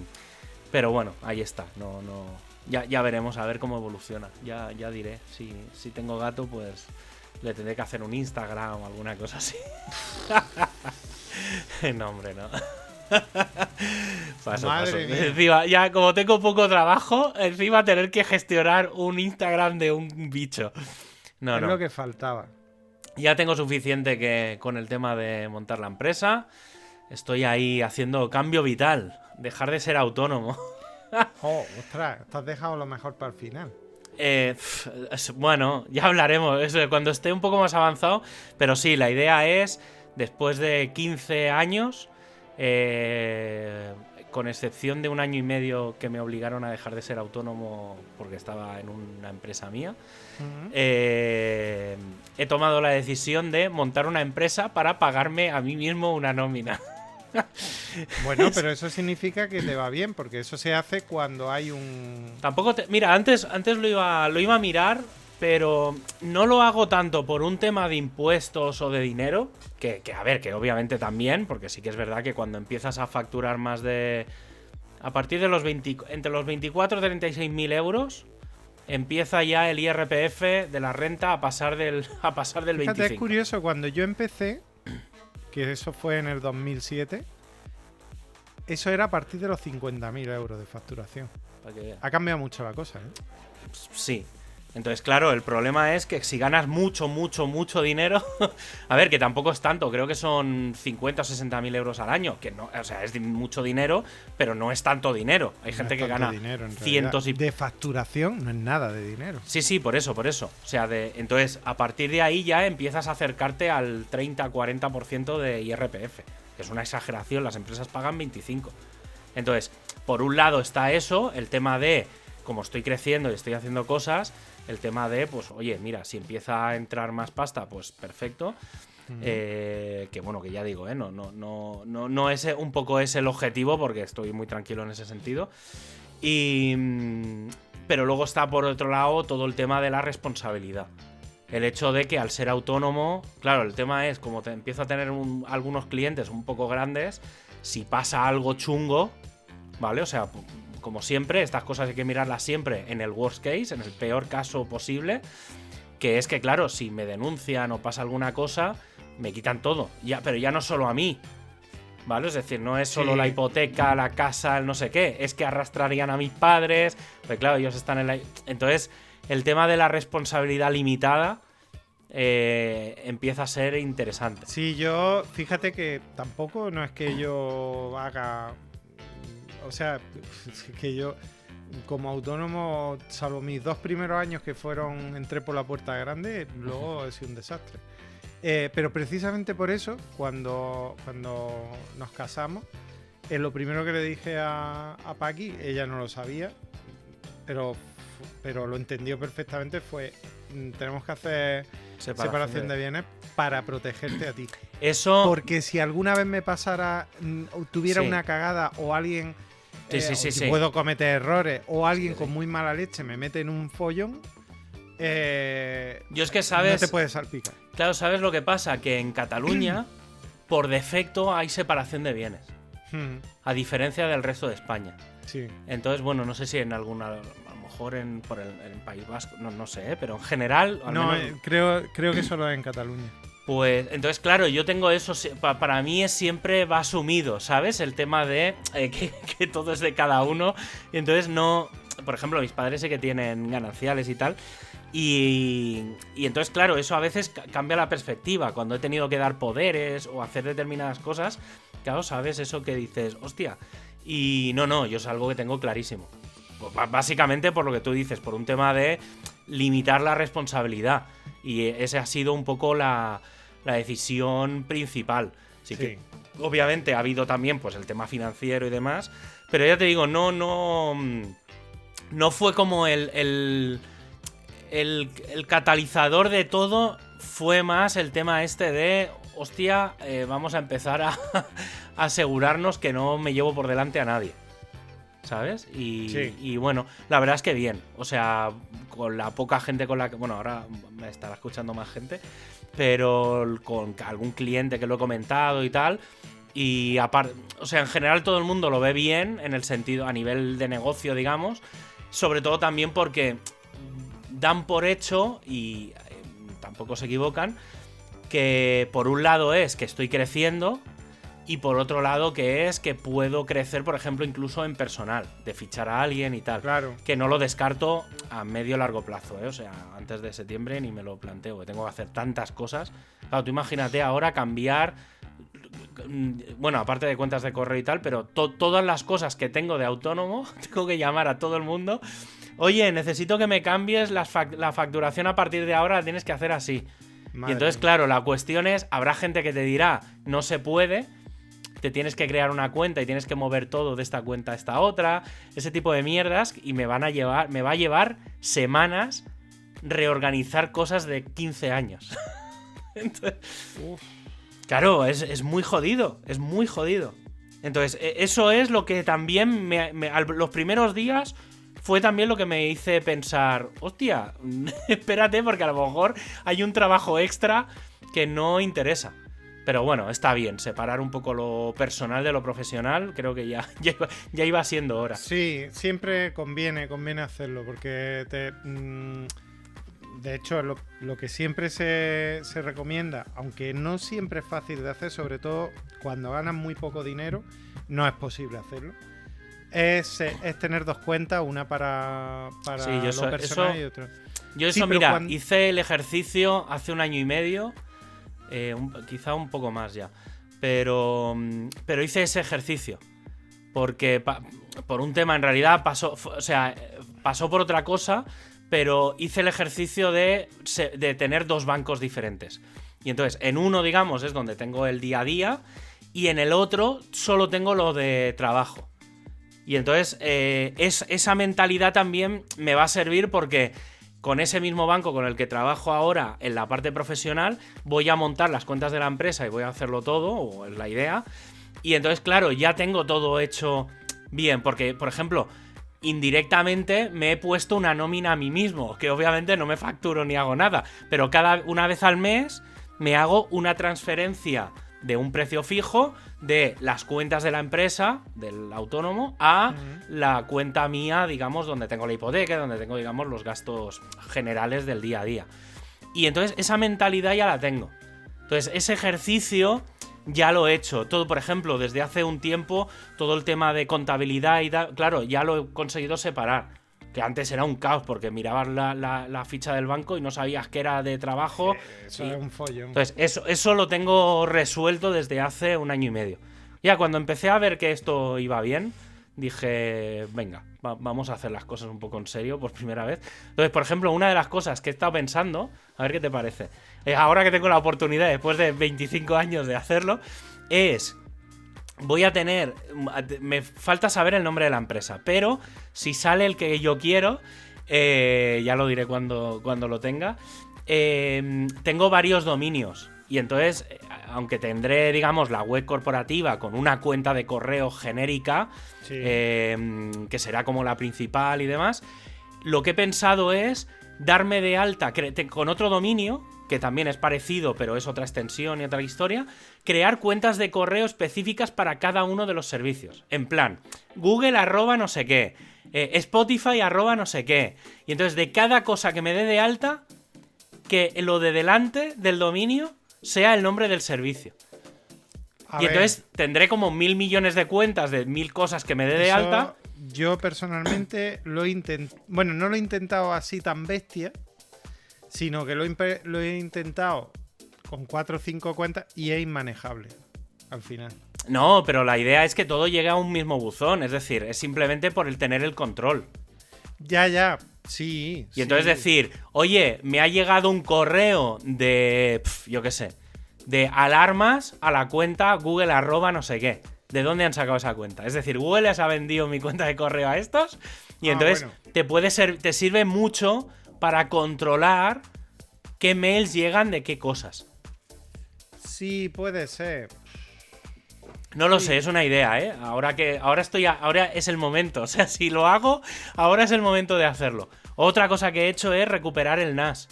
pero bueno, ahí está. No, no. Ya, ya veremos a ver cómo evoluciona. Ya, ya diré. Si, si tengo gato, pues le tendré que hacer un Instagram o alguna cosa así. no, hombre, no. Paso, Madre paso. mía. Encima, ya como tengo poco trabajo, encima tener que gestionar un Instagram de un bicho. No, es no. lo que faltaba. Ya tengo suficiente que con el tema de montar la empresa. Estoy ahí haciendo cambio vital. Dejar de ser autónomo. Oh, ostras, te has dejado lo mejor para el final. Eh, bueno, ya hablaremos eso, cuando esté un poco más avanzado. Pero sí, la idea es, después de 15 años, eh, con excepción de un año y medio que me obligaron a dejar de ser autónomo porque estaba en una empresa mía, Eh, he tomado la decisión de montar una empresa para pagarme a mí mismo una nómina. Bueno, pero eso significa que te va bien, porque eso se hace cuando hay un. Tampoco te- Mira, antes, antes lo, iba, lo iba a mirar, pero no lo hago tanto por un tema de impuestos o de dinero, que, que, a ver, que obviamente también, porque sí que es verdad que cuando empiezas a facturar más de... A partir de los 20, entre los 24 y 36 mil euros, empieza ya el IRPF de la renta a pasar del, a pasar del Fíjate, 25. es curioso, cuando yo empecé, que eso fue en el 2007, eso era a partir de los 50.000 euros de facturación. Ha cambiado mucho la cosa, ¿eh? Sí. Entonces, claro, el problema es que si ganas mucho, mucho, mucho dinero, a ver, que tampoco es tanto, creo que son 50 o 60 mil euros al año, que no, o sea, es mucho dinero, pero no es tanto dinero. Hay No gente que gana dinero, cientos y... De facturación no es nada de dinero. Sí, sí, por eso, por eso. O sea, de, entonces, a partir de ahí ya empiezas a acercarte al 30-40% de IRPF, que es una exageración, las empresas pagan 25. Entonces, por un lado está eso, el tema de, como estoy creciendo y estoy haciendo cosas, el tema de, pues, oye, mira, si empieza a entrar más pasta, pues perfecto. Eh, que bueno, que ya digo, ¿eh? no, no, no, no, no es un poco ese el objetivo, porque estoy muy tranquilo en ese sentido. Y. mm, Pero luego está por otro lado todo el tema de la responsabilidad. El hecho de que al ser autónomo, claro, el tema es como te empiezo a tener un- algunos clientes un poco grandes, si pasa algo chungo, ¿vale? O sea, como siempre, estas cosas hay que mirarlas siempre en el worst case, en el peor caso posible, que es que, claro, si me denuncian o pasa alguna cosa, me quitan todo. Ya, pero ya no solo a mí, ¿vale? Es decir, no es solo Sí. la hipoteca, la casa, el no sé qué, es que arrastrarían a mis padres, pues claro, ellos están en la... Entonces, el tema de la responsabilidad limitada eh, empieza a ser interesante. Sí, yo, fíjate que tampoco no es que yo haga, o sea, que yo como autónomo, salvo mis dos primeros años que fueron, entré por la puerta grande, luego he sido un desastre. Eh, pero precisamente por eso, cuando, cuando nos casamos, eh, lo primero que le dije a, a Paqui, ella no lo sabía, pero, pero lo entendió perfectamente, fue, mm, tenemos que hacer separación de bienes para protegerte a ti. Eso... Porque si alguna vez me pasara, mm, tuviera Sí. una cagada o alguien. Sí, sí, o sí, si puedo cometer errores o alguien con muy mala leche me mete en un follón. eh, Yo es que No sabes... te puedes salpicar. Claro, ¿sabes lo que pasa? Que en Cataluña, por defecto, hay separación de bienes. Mm, A diferencia del resto de España. Sí. Entonces, bueno, no sé si en alguna. A lo mejor en, por el, País Vasco, no, no sé, ¿eh? pero en general. al No, menos- eh, creo, creo que solo en Cataluña. Pues entonces, claro, yo tengo eso, para mí es siempre va asumido, ¿sabes? El tema de eh, que, todo es de cada uno. Y entonces no, por ejemplo, mis padres sí que tienen gananciales y tal. Y, y entonces, claro, eso a veces cambia la perspectiva. Cuando he tenido que dar poderes o hacer determinadas cosas, claro, sabes eso que dices, hostia. Y no, no, yo es algo que tengo clarísimo. Pues básicamente por lo que tú dices, por un tema de limitar la responsabilidad. Y ese ha sido un poco la, la decisión principal. Así que, obviamente, ha habido también pues, el tema financiero y demás. Pero ya te digo, no, no. No fue como el, el, el, catalizador de todo. Fue más el tema este de. Hostia, eh, vamos a empezar a asegurarnos que no me llevo por delante a nadie. ¿sabes? Y, bueno, la verdad es que bien. O sea, con la poca gente con la que. Bueno, ahora me estará escuchando más gente. Pero con algún cliente que lo he comentado y tal. Y aparte. O sea, en general todo el mundo lo ve bien. En el sentido. A nivel de negocio, digamos. Sobre todo también porque dan por hecho. Y eh, tampoco se equivocan. Que por un lado es que estoy creciendo y por otro lado que es que puedo crecer, por ejemplo, incluso en personal, de fichar a alguien y tal. Claro. Que no lo descarto a medio largo plazo, ¿eh? o sea, antes de septiembre ni me lo planteo, que tengo que hacer tantas cosas. Claro, tú imagínate ahora cambiar, bueno, aparte de cuentas de correo y tal, pero todas las cosas que tengo de autónomo, tengo que llamar a todo el mundo. Oye, necesito que me cambies la, facturación a partir de ahora, la tienes que hacer así. y entonces, claro, la cuestión es, habrá gente que te dirá, no se puede, te tienes que crear una cuenta y tienes que mover todo de esta cuenta a esta otra, ese tipo de mierdas y me van a llevar, me va a llevar semanas reorganizar cosas de 15 años. claro, es, muy jodido, es muy jodido. Entonces, e, eso es lo que también me, los primeros días fue también lo que me hice pensar, hostia, espérate porque a lo mejor hay un trabajo extra que no interesa. Pero bueno, está bien, separar un poco lo personal de lo profesional, creo que ya, ya, iba, siendo hora. Sí, siempre conviene, conviene hacerlo, porque te, mm, de hecho lo, que siempre se, recomienda, aunque no siempre es fácil de hacer, sobre todo cuando ganas muy poco dinero, no es posible hacerlo. Es, tener dos cuentas, una para, para lo personal y otra. Yo eso, mira, hice el ejercicio hace un año y medio eh, quizá un poco más ya. Pero, mm, pero hice ese ejercicio. Porque por un tema en realidad pasó, o sea, pasó por otra cosa, pero hice el ejercicio de, de tener dos bancos diferentes. Y entonces, en uno, digamos, es donde tengo el día a día, y en el otro solo tengo lo de trabajo. Y entonces, eh, es, esa mentalidad también me va a servir porque con ese mismo banco con el que trabajo ahora en la parte profesional, voy a montar las cuentas de la empresa y voy a hacerlo todo, o es la idea. Y entonces, claro, ya tengo todo hecho bien, porque, por ejemplo, indirectamente me he puesto una nómina a mí mismo, que obviamente no me facturo ni hago nada, pero cada una vez al mes me hago una transferencia de un precio fijo de las cuentas de la empresa, del autónomo, a la cuenta mía, digamos, donde tengo la hipoteca, donde tengo, digamos, los gastos generales del día a día. Y entonces esa mentalidad ya la tengo. Entonces, ese ejercicio ya lo he hecho. Todo, por ejemplo, desde hace un tiempo, todo el tema de contabilidad y tal, claro, ya lo he conseguido separar que antes era un caos porque mirabas la, ficha del banco y no sabías que era de trabajo. eso era un follón. Entonces, eso, eso lo tengo resuelto desde hace un año y medio. Ya cuando empecé a ver que esto iba bien, dije, venga, vamos a hacer las cosas un poco en serio por primera vez. Entonces, por ejemplo, una de las cosas que he estado pensando, a ver qué te parece, ahora que tengo la oportunidad, después de 25 años de hacerlo, es voy a tener. Me falta saber el nombre de la empresa, pero si sale el que yo quiero, eh, ya lo diré cuando, cuando lo tenga. Em, tengo varios dominios. Y entonces, eh, aunque tendré, digamos, la web corporativa con una cuenta de correo genérica, em, que será como la principal y demás, lo que he pensado es darme de alta con otro dominio que también es parecido, pero es otra extensión y otra historia, crear cuentas de correo específicas para cada uno de los servicios. En plan, Google arroba no sé qué, eh, Spotify arroba no sé qué. Y entonces de cada cosa que me dé de alta, que lo de delante del dominio sea el nombre del servicio. y entonces tendré como mil millones de cuentas de mil cosas que me dé de alta yo personalmente lo he intentado. Bueno, no lo he intentado así tan bestia, sino que lo he, impe- lo he intentado con cuatro o cinco cuentas y es inmanejable al final. No, pero la idea es que todo llegue a un mismo buzón, es decir, es simplemente por el tener el control. Ya, ya, sí. Y entonces decir, oye, me ha llegado un correo de, pf, yo qué sé, de alarmas a la cuenta Google arroba no sé qué. ¿De dónde han sacado esa cuenta? Es decir, Google les ha vendido mi cuenta de correo a estos y Ah, entonces bueno. te puede ser, te sirve mucho para controlar qué mails llegan de qué cosas. Sí, puede ser. No lo Sí. sé, es una idea, ¿eh? Ahora que ahora estoy a- ahora es el momento, o sea, si lo hago, ahora es el momento de hacerlo. Otra cosa que he hecho es recuperar el NAS.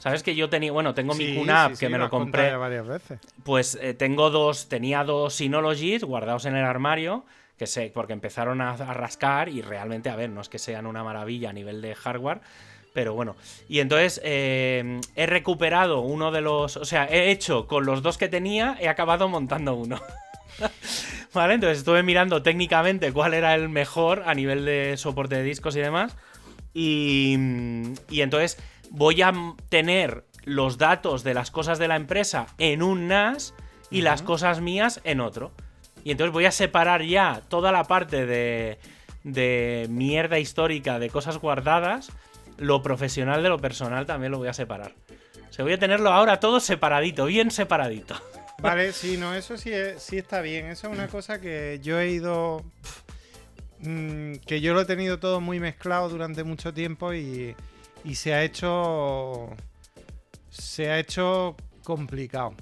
Sabes que yo tenía, bueno, tengo mi QNAP sí, que me lo compré. varias veces. Pues eh, tengo dos, tenía dos Synologies guardados en el armario, que sé, porque empezaron a, a rascar y realmente, a ver, no es que sean una maravilla a nivel de hardware, pero bueno. Y entonces eh, he recuperado uno de los, o sea, he hecho con los dos que tenía, he acabado montando uno. vale, entonces estuve mirando técnicamente cuál era el mejor a nivel de soporte de discos y demás. Y, y entonces voy a tener los datos de las cosas de la empresa en un NAS y las cosas mías en otro. Y entonces voy a separar ya toda la parte de, de mierda histórica de cosas guardadas. Lo profesional de lo personal también lo voy a separar. O sea, voy a tenerlo ahora todo separadito, bien separadito. Vale, sí, no, eso sí, es- sí está bien. Eso es una cosa que yo he ido. mm, que yo lo he tenido todo muy mezclado durante mucho tiempo y, y se ha hecho. Se ha hecho complicado.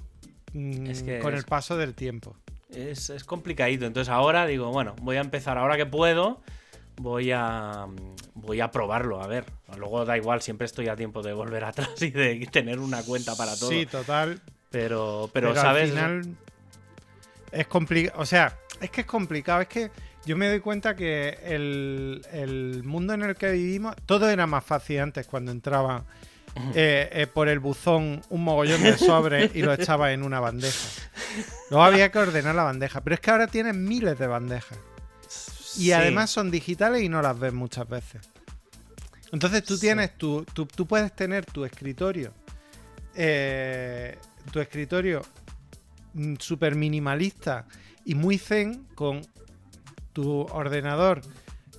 mm, Es que con es- el paso del tiempo. Es, es complicadito. Entonces ahora digo, bueno, voy a empezar ahora que puedo. Voy a voy a probarlo, a ver. Luego da igual, siempre estoy a tiempo de volver atrás y de tener una cuenta para todo. Sí, total. pero, pero, Pero, ¿sabes? al final es complicado. O sea, es que es complicado. Es que yo me doy cuenta que el, el mundo en el que vivimos, todo era más fácil antes cuando entraba eh, eh, por el buzón un mogollón de sobres y lo echaba en una bandeja. Luego había que ordenar la bandeja. Pero es que ahora tienes miles de bandejas. Y Sí. además son digitales y no las ves muchas veces. Entonces tú Sí. tienes tu, tú, tú puedes tener tu escritorio, eh, tu escritorio mm, súper minimalista y muy zen con tu ordenador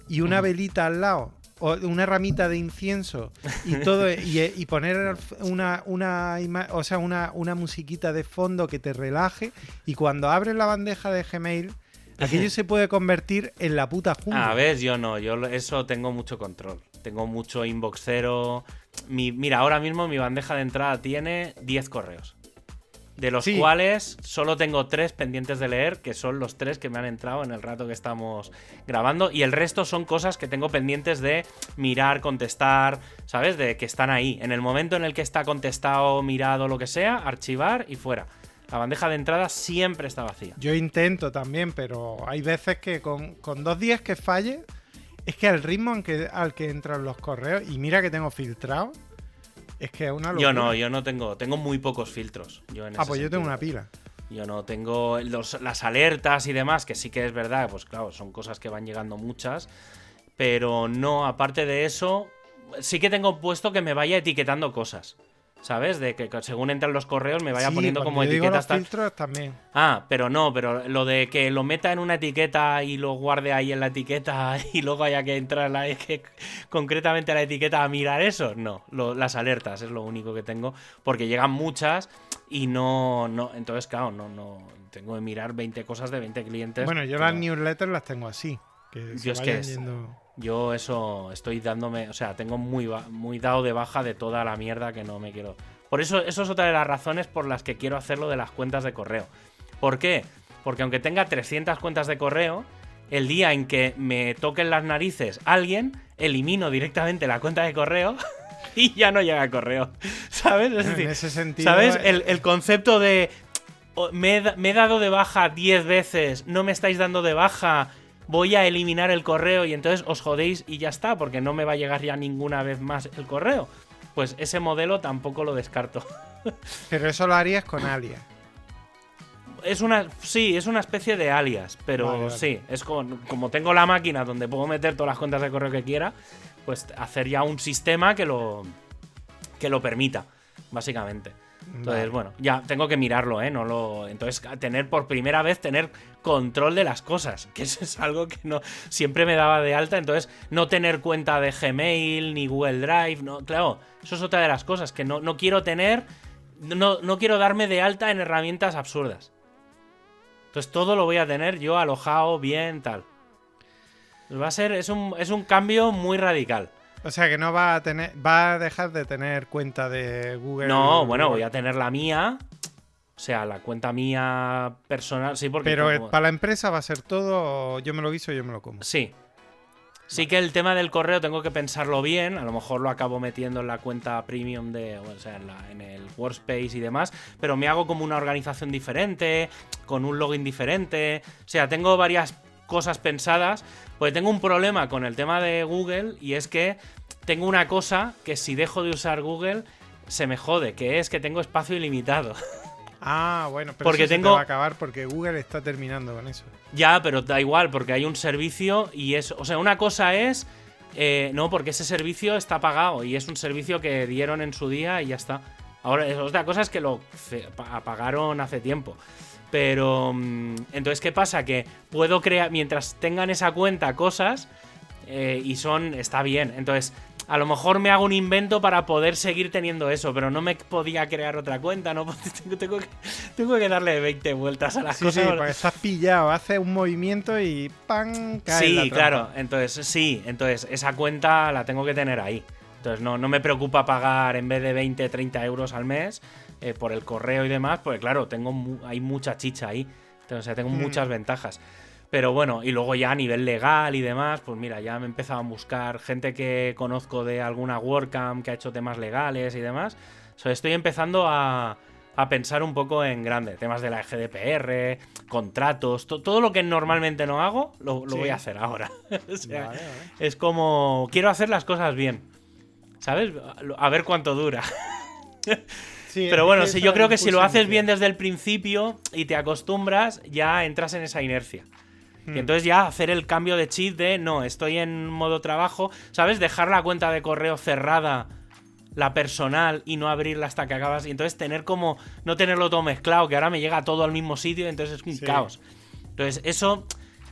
y una velita al lado o una ramita de incienso y todo y, y poner una, una o sea una, una musiquita de fondo que te relaje y cuando abres la bandeja de Gmail aquello se puede convertir en la puta jungla. A ver, yo no, yo eso tengo mucho control. Tengo mucho inbox cero. Mi, mira, ahora mismo mi bandeja de entrada tiene 10 correos. De los Sí. cuales solo tengo 3 pendientes de leer, que son los 3 que me han entrado en el rato que estamos grabando. Y el resto son cosas que tengo pendientes de mirar, contestar, ¿sabes? De que están ahí. En el momento en el que está contestado, mirado, lo que sea, archivar y fuera. La bandeja de entrada siempre está vacía. Yo intento también, pero hay veces que con, con dos días que falle, es que al ritmo en que, al que entran los correos, y mira que tengo filtrado, es que es una locura. Yo no, yo no tengo, tengo muy pocos filtros. Yo en Ah, ese pues yo tengo una pila. Yo no tengo los- las alertas y demás, que sí que es verdad, pues claro, son cosas que van llegando muchas. Pero no, aparte de eso, sí que tengo puesto que me vaya etiquetando cosas. ¿Sabes? De que según entran los correos me vaya Sí, poniendo como etiquetas los filtros también. Ah, pero no, pero lo de que lo meta en una etiqueta y lo guarde ahí en la etiqueta y luego haya que entrar la, que, concretamente a la etiqueta a mirar eso, no. Lo- las alertas es lo único que tengo, porque llegan muchas y no, no, entonces claro, no, no, tengo que mirar 20 cosas de 20 clientes. Bueno, yo pero las newsletters las tengo así. Que Yo es que es- yendo- Yo eso estoy dándome, o sea, tengo muy, muy dado de baja de toda la mierda que no me quiero. Por eso, eso es otra de las razones por las que quiero hacerlo de las cuentas de correo. ¿Por qué? Porque aunque tenga 300 cuentas de correo, el día en que me toquen las narices alguien, elimino directamente la cuenta de correo y ya no llega el correo. ¿Sabes? Es decir, en ese sentido. ¿Sabes? eh, El, el concepto de. oh, Me he, me he dado de baja 10 veces, no me estáis dando de baja, voy a eliminar el correo y entonces os jodéis y ya está, porque no me va a llegar ya ninguna vez más el correo. Pues ese modelo tampoco lo descarto. Pero eso lo harías con alias. es una. Sí, es una especie de alias. Pero Vale, vale. sí, es como, como tengo la máquina donde puedo meter todas las cuentas de correo que quiera, pues hacer ya un sistema que lo. que lo permita, básicamente. Entonces, Vale. bueno, ya tengo que mirarlo, ¿eh? No lo. Entonces, tener por primera vez tener control de las cosas. Que eso es algo que no. Siempre me daba de alta. Entonces, no tener cuenta de Gmail ni Google Drive. No, claro, eso es otra de las cosas. Que no, no quiero tener. No, no quiero darme de alta en herramientas absurdas. Entonces, todo lo voy a tener yo alojado, bien, tal. Va a ser. Es un, es un cambio muy radical. O sea que no va a tener. Va a dejar de tener cuenta de Google. No, bueno, voy a tener la mía. O sea, la cuenta mía personal. Sí, porque. Pero eh, como- para la empresa va a ser todo. Yo me lo guiso, yo me lo como. Sí. Sí que el tema del correo tengo que pensarlo bien. A lo mejor lo acabo metiendo en la cuenta premium de. O sea, en, la- en el Workspace y demás. Pero me hago como una organización diferente. Con un login diferente. O sea, tengo varias cosas pensadas. Porque tengo un problema con el tema de Google. Y es que tengo una cosa que si dejo de usar Google. Se me jode, que es que tengo espacio ilimitado. Ah, bueno, pero Porque eso se te tengo- va a acabar porque Google está terminando con eso. Ya, pero da igual, porque hay un servicio y es. O sea, una cosa es. eh, no, porque ese servicio está pagado y es un servicio que dieron en su día y ya está. Ahora, otra cosa es que lo apagaron hace tiempo. Pero. mm, Entonces, ¿qué pasa? Que puedo crear. Mientras tengan esa cuenta cosas. eh, y son. Está bien. Entonces. A lo mejor me hago un invento para poder seguir teniendo eso, pero no me podía crear otra cuenta, ¿no? tengo, tengo que, tengo que darle 20 vueltas a las Sí, cosas. sí, porque estás pillado, haces un movimiento y ¡pam! cae la Sí, claro. Entonces, sí, entonces esa cuenta la tengo que tener ahí. Entonces no, no me preocupa pagar en vez de 20, 30 euros al mes eh, por el correo y demás, porque claro, tengo mu- hay mucha chicha ahí. Entonces, o sea, tengo Mm. muchas ventajas. Pero bueno, y luego ya a nivel legal y demás, pues mira, ya me he empezado a buscar gente que conozco de alguna WordCamp que ha hecho temas legales y demás. O sea, estoy empezando a, a pensar un poco en grande. Temas de la GDPR, contratos, to- todo lo que normalmente no hago, lo, lo Sí. voy a hacer ahora. O sea, Vale, vale. es como, quiero hacer las cosas bien. ¿Sabes? A ver cuánto dura. Sí, Pero bueno, esa yo creo que si lo haces bien desde el principio y te acostumbras, ya entras en esa inercia. Y entonces ya hacer el cambio de chip de no, estoy en modo trabajo, ¿sabes? Dejar la cuenta de correo cerrada, la personal, y no abrirla hasta que acabas. Y entonces tener como, no tenerlo todo mezclado, que ahora me llega todo al mismo sitio, y entonces es un Sí. caos. Entonces eso,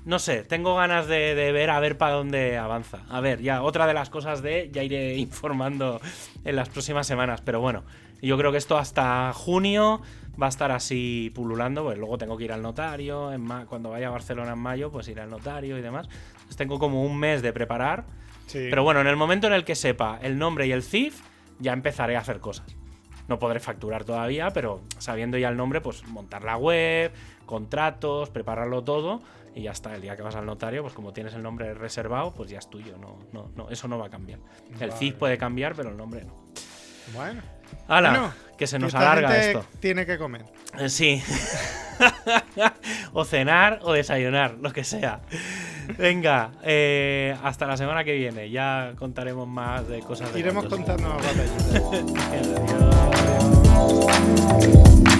no sé, tengo ganas de, de ver a ver para dónde avanza. A ver, ya otra de las cosas de, ya iré informando en las próximas semanas, pero bueno, yo creo que esto hasta junio va a estar así pululando, pues luego tengo que ir al notario, en ma- cuando vaya a Barcelona en mayo, pues ir al notario y demás. Entonces tengo como un mes de preparar, Sí. pero bueno, en el momento en el que sepa el nombre y el CIF, ya empezaré a hacer cosas. No podré facturar todavía, pero sabiendo ya el nombre, pues montar la web, contratos, prepararlo todo y ya está. El día que vas al notario, pues como tienes el nombre reservado, pues ya es tuyo. No, no, no, eso no va a cambiar. El Vale. CIF puede cambiar, pero el nombre no. Bueno, ¡Hala! Que se nos alarga esto. Tiene que comer. Eh, sí. o cenar o desayunar, lo que sea. Venga, eh, hasta la semana que viene. Ya contaremos más de cosas. Iremos contando más batallitas.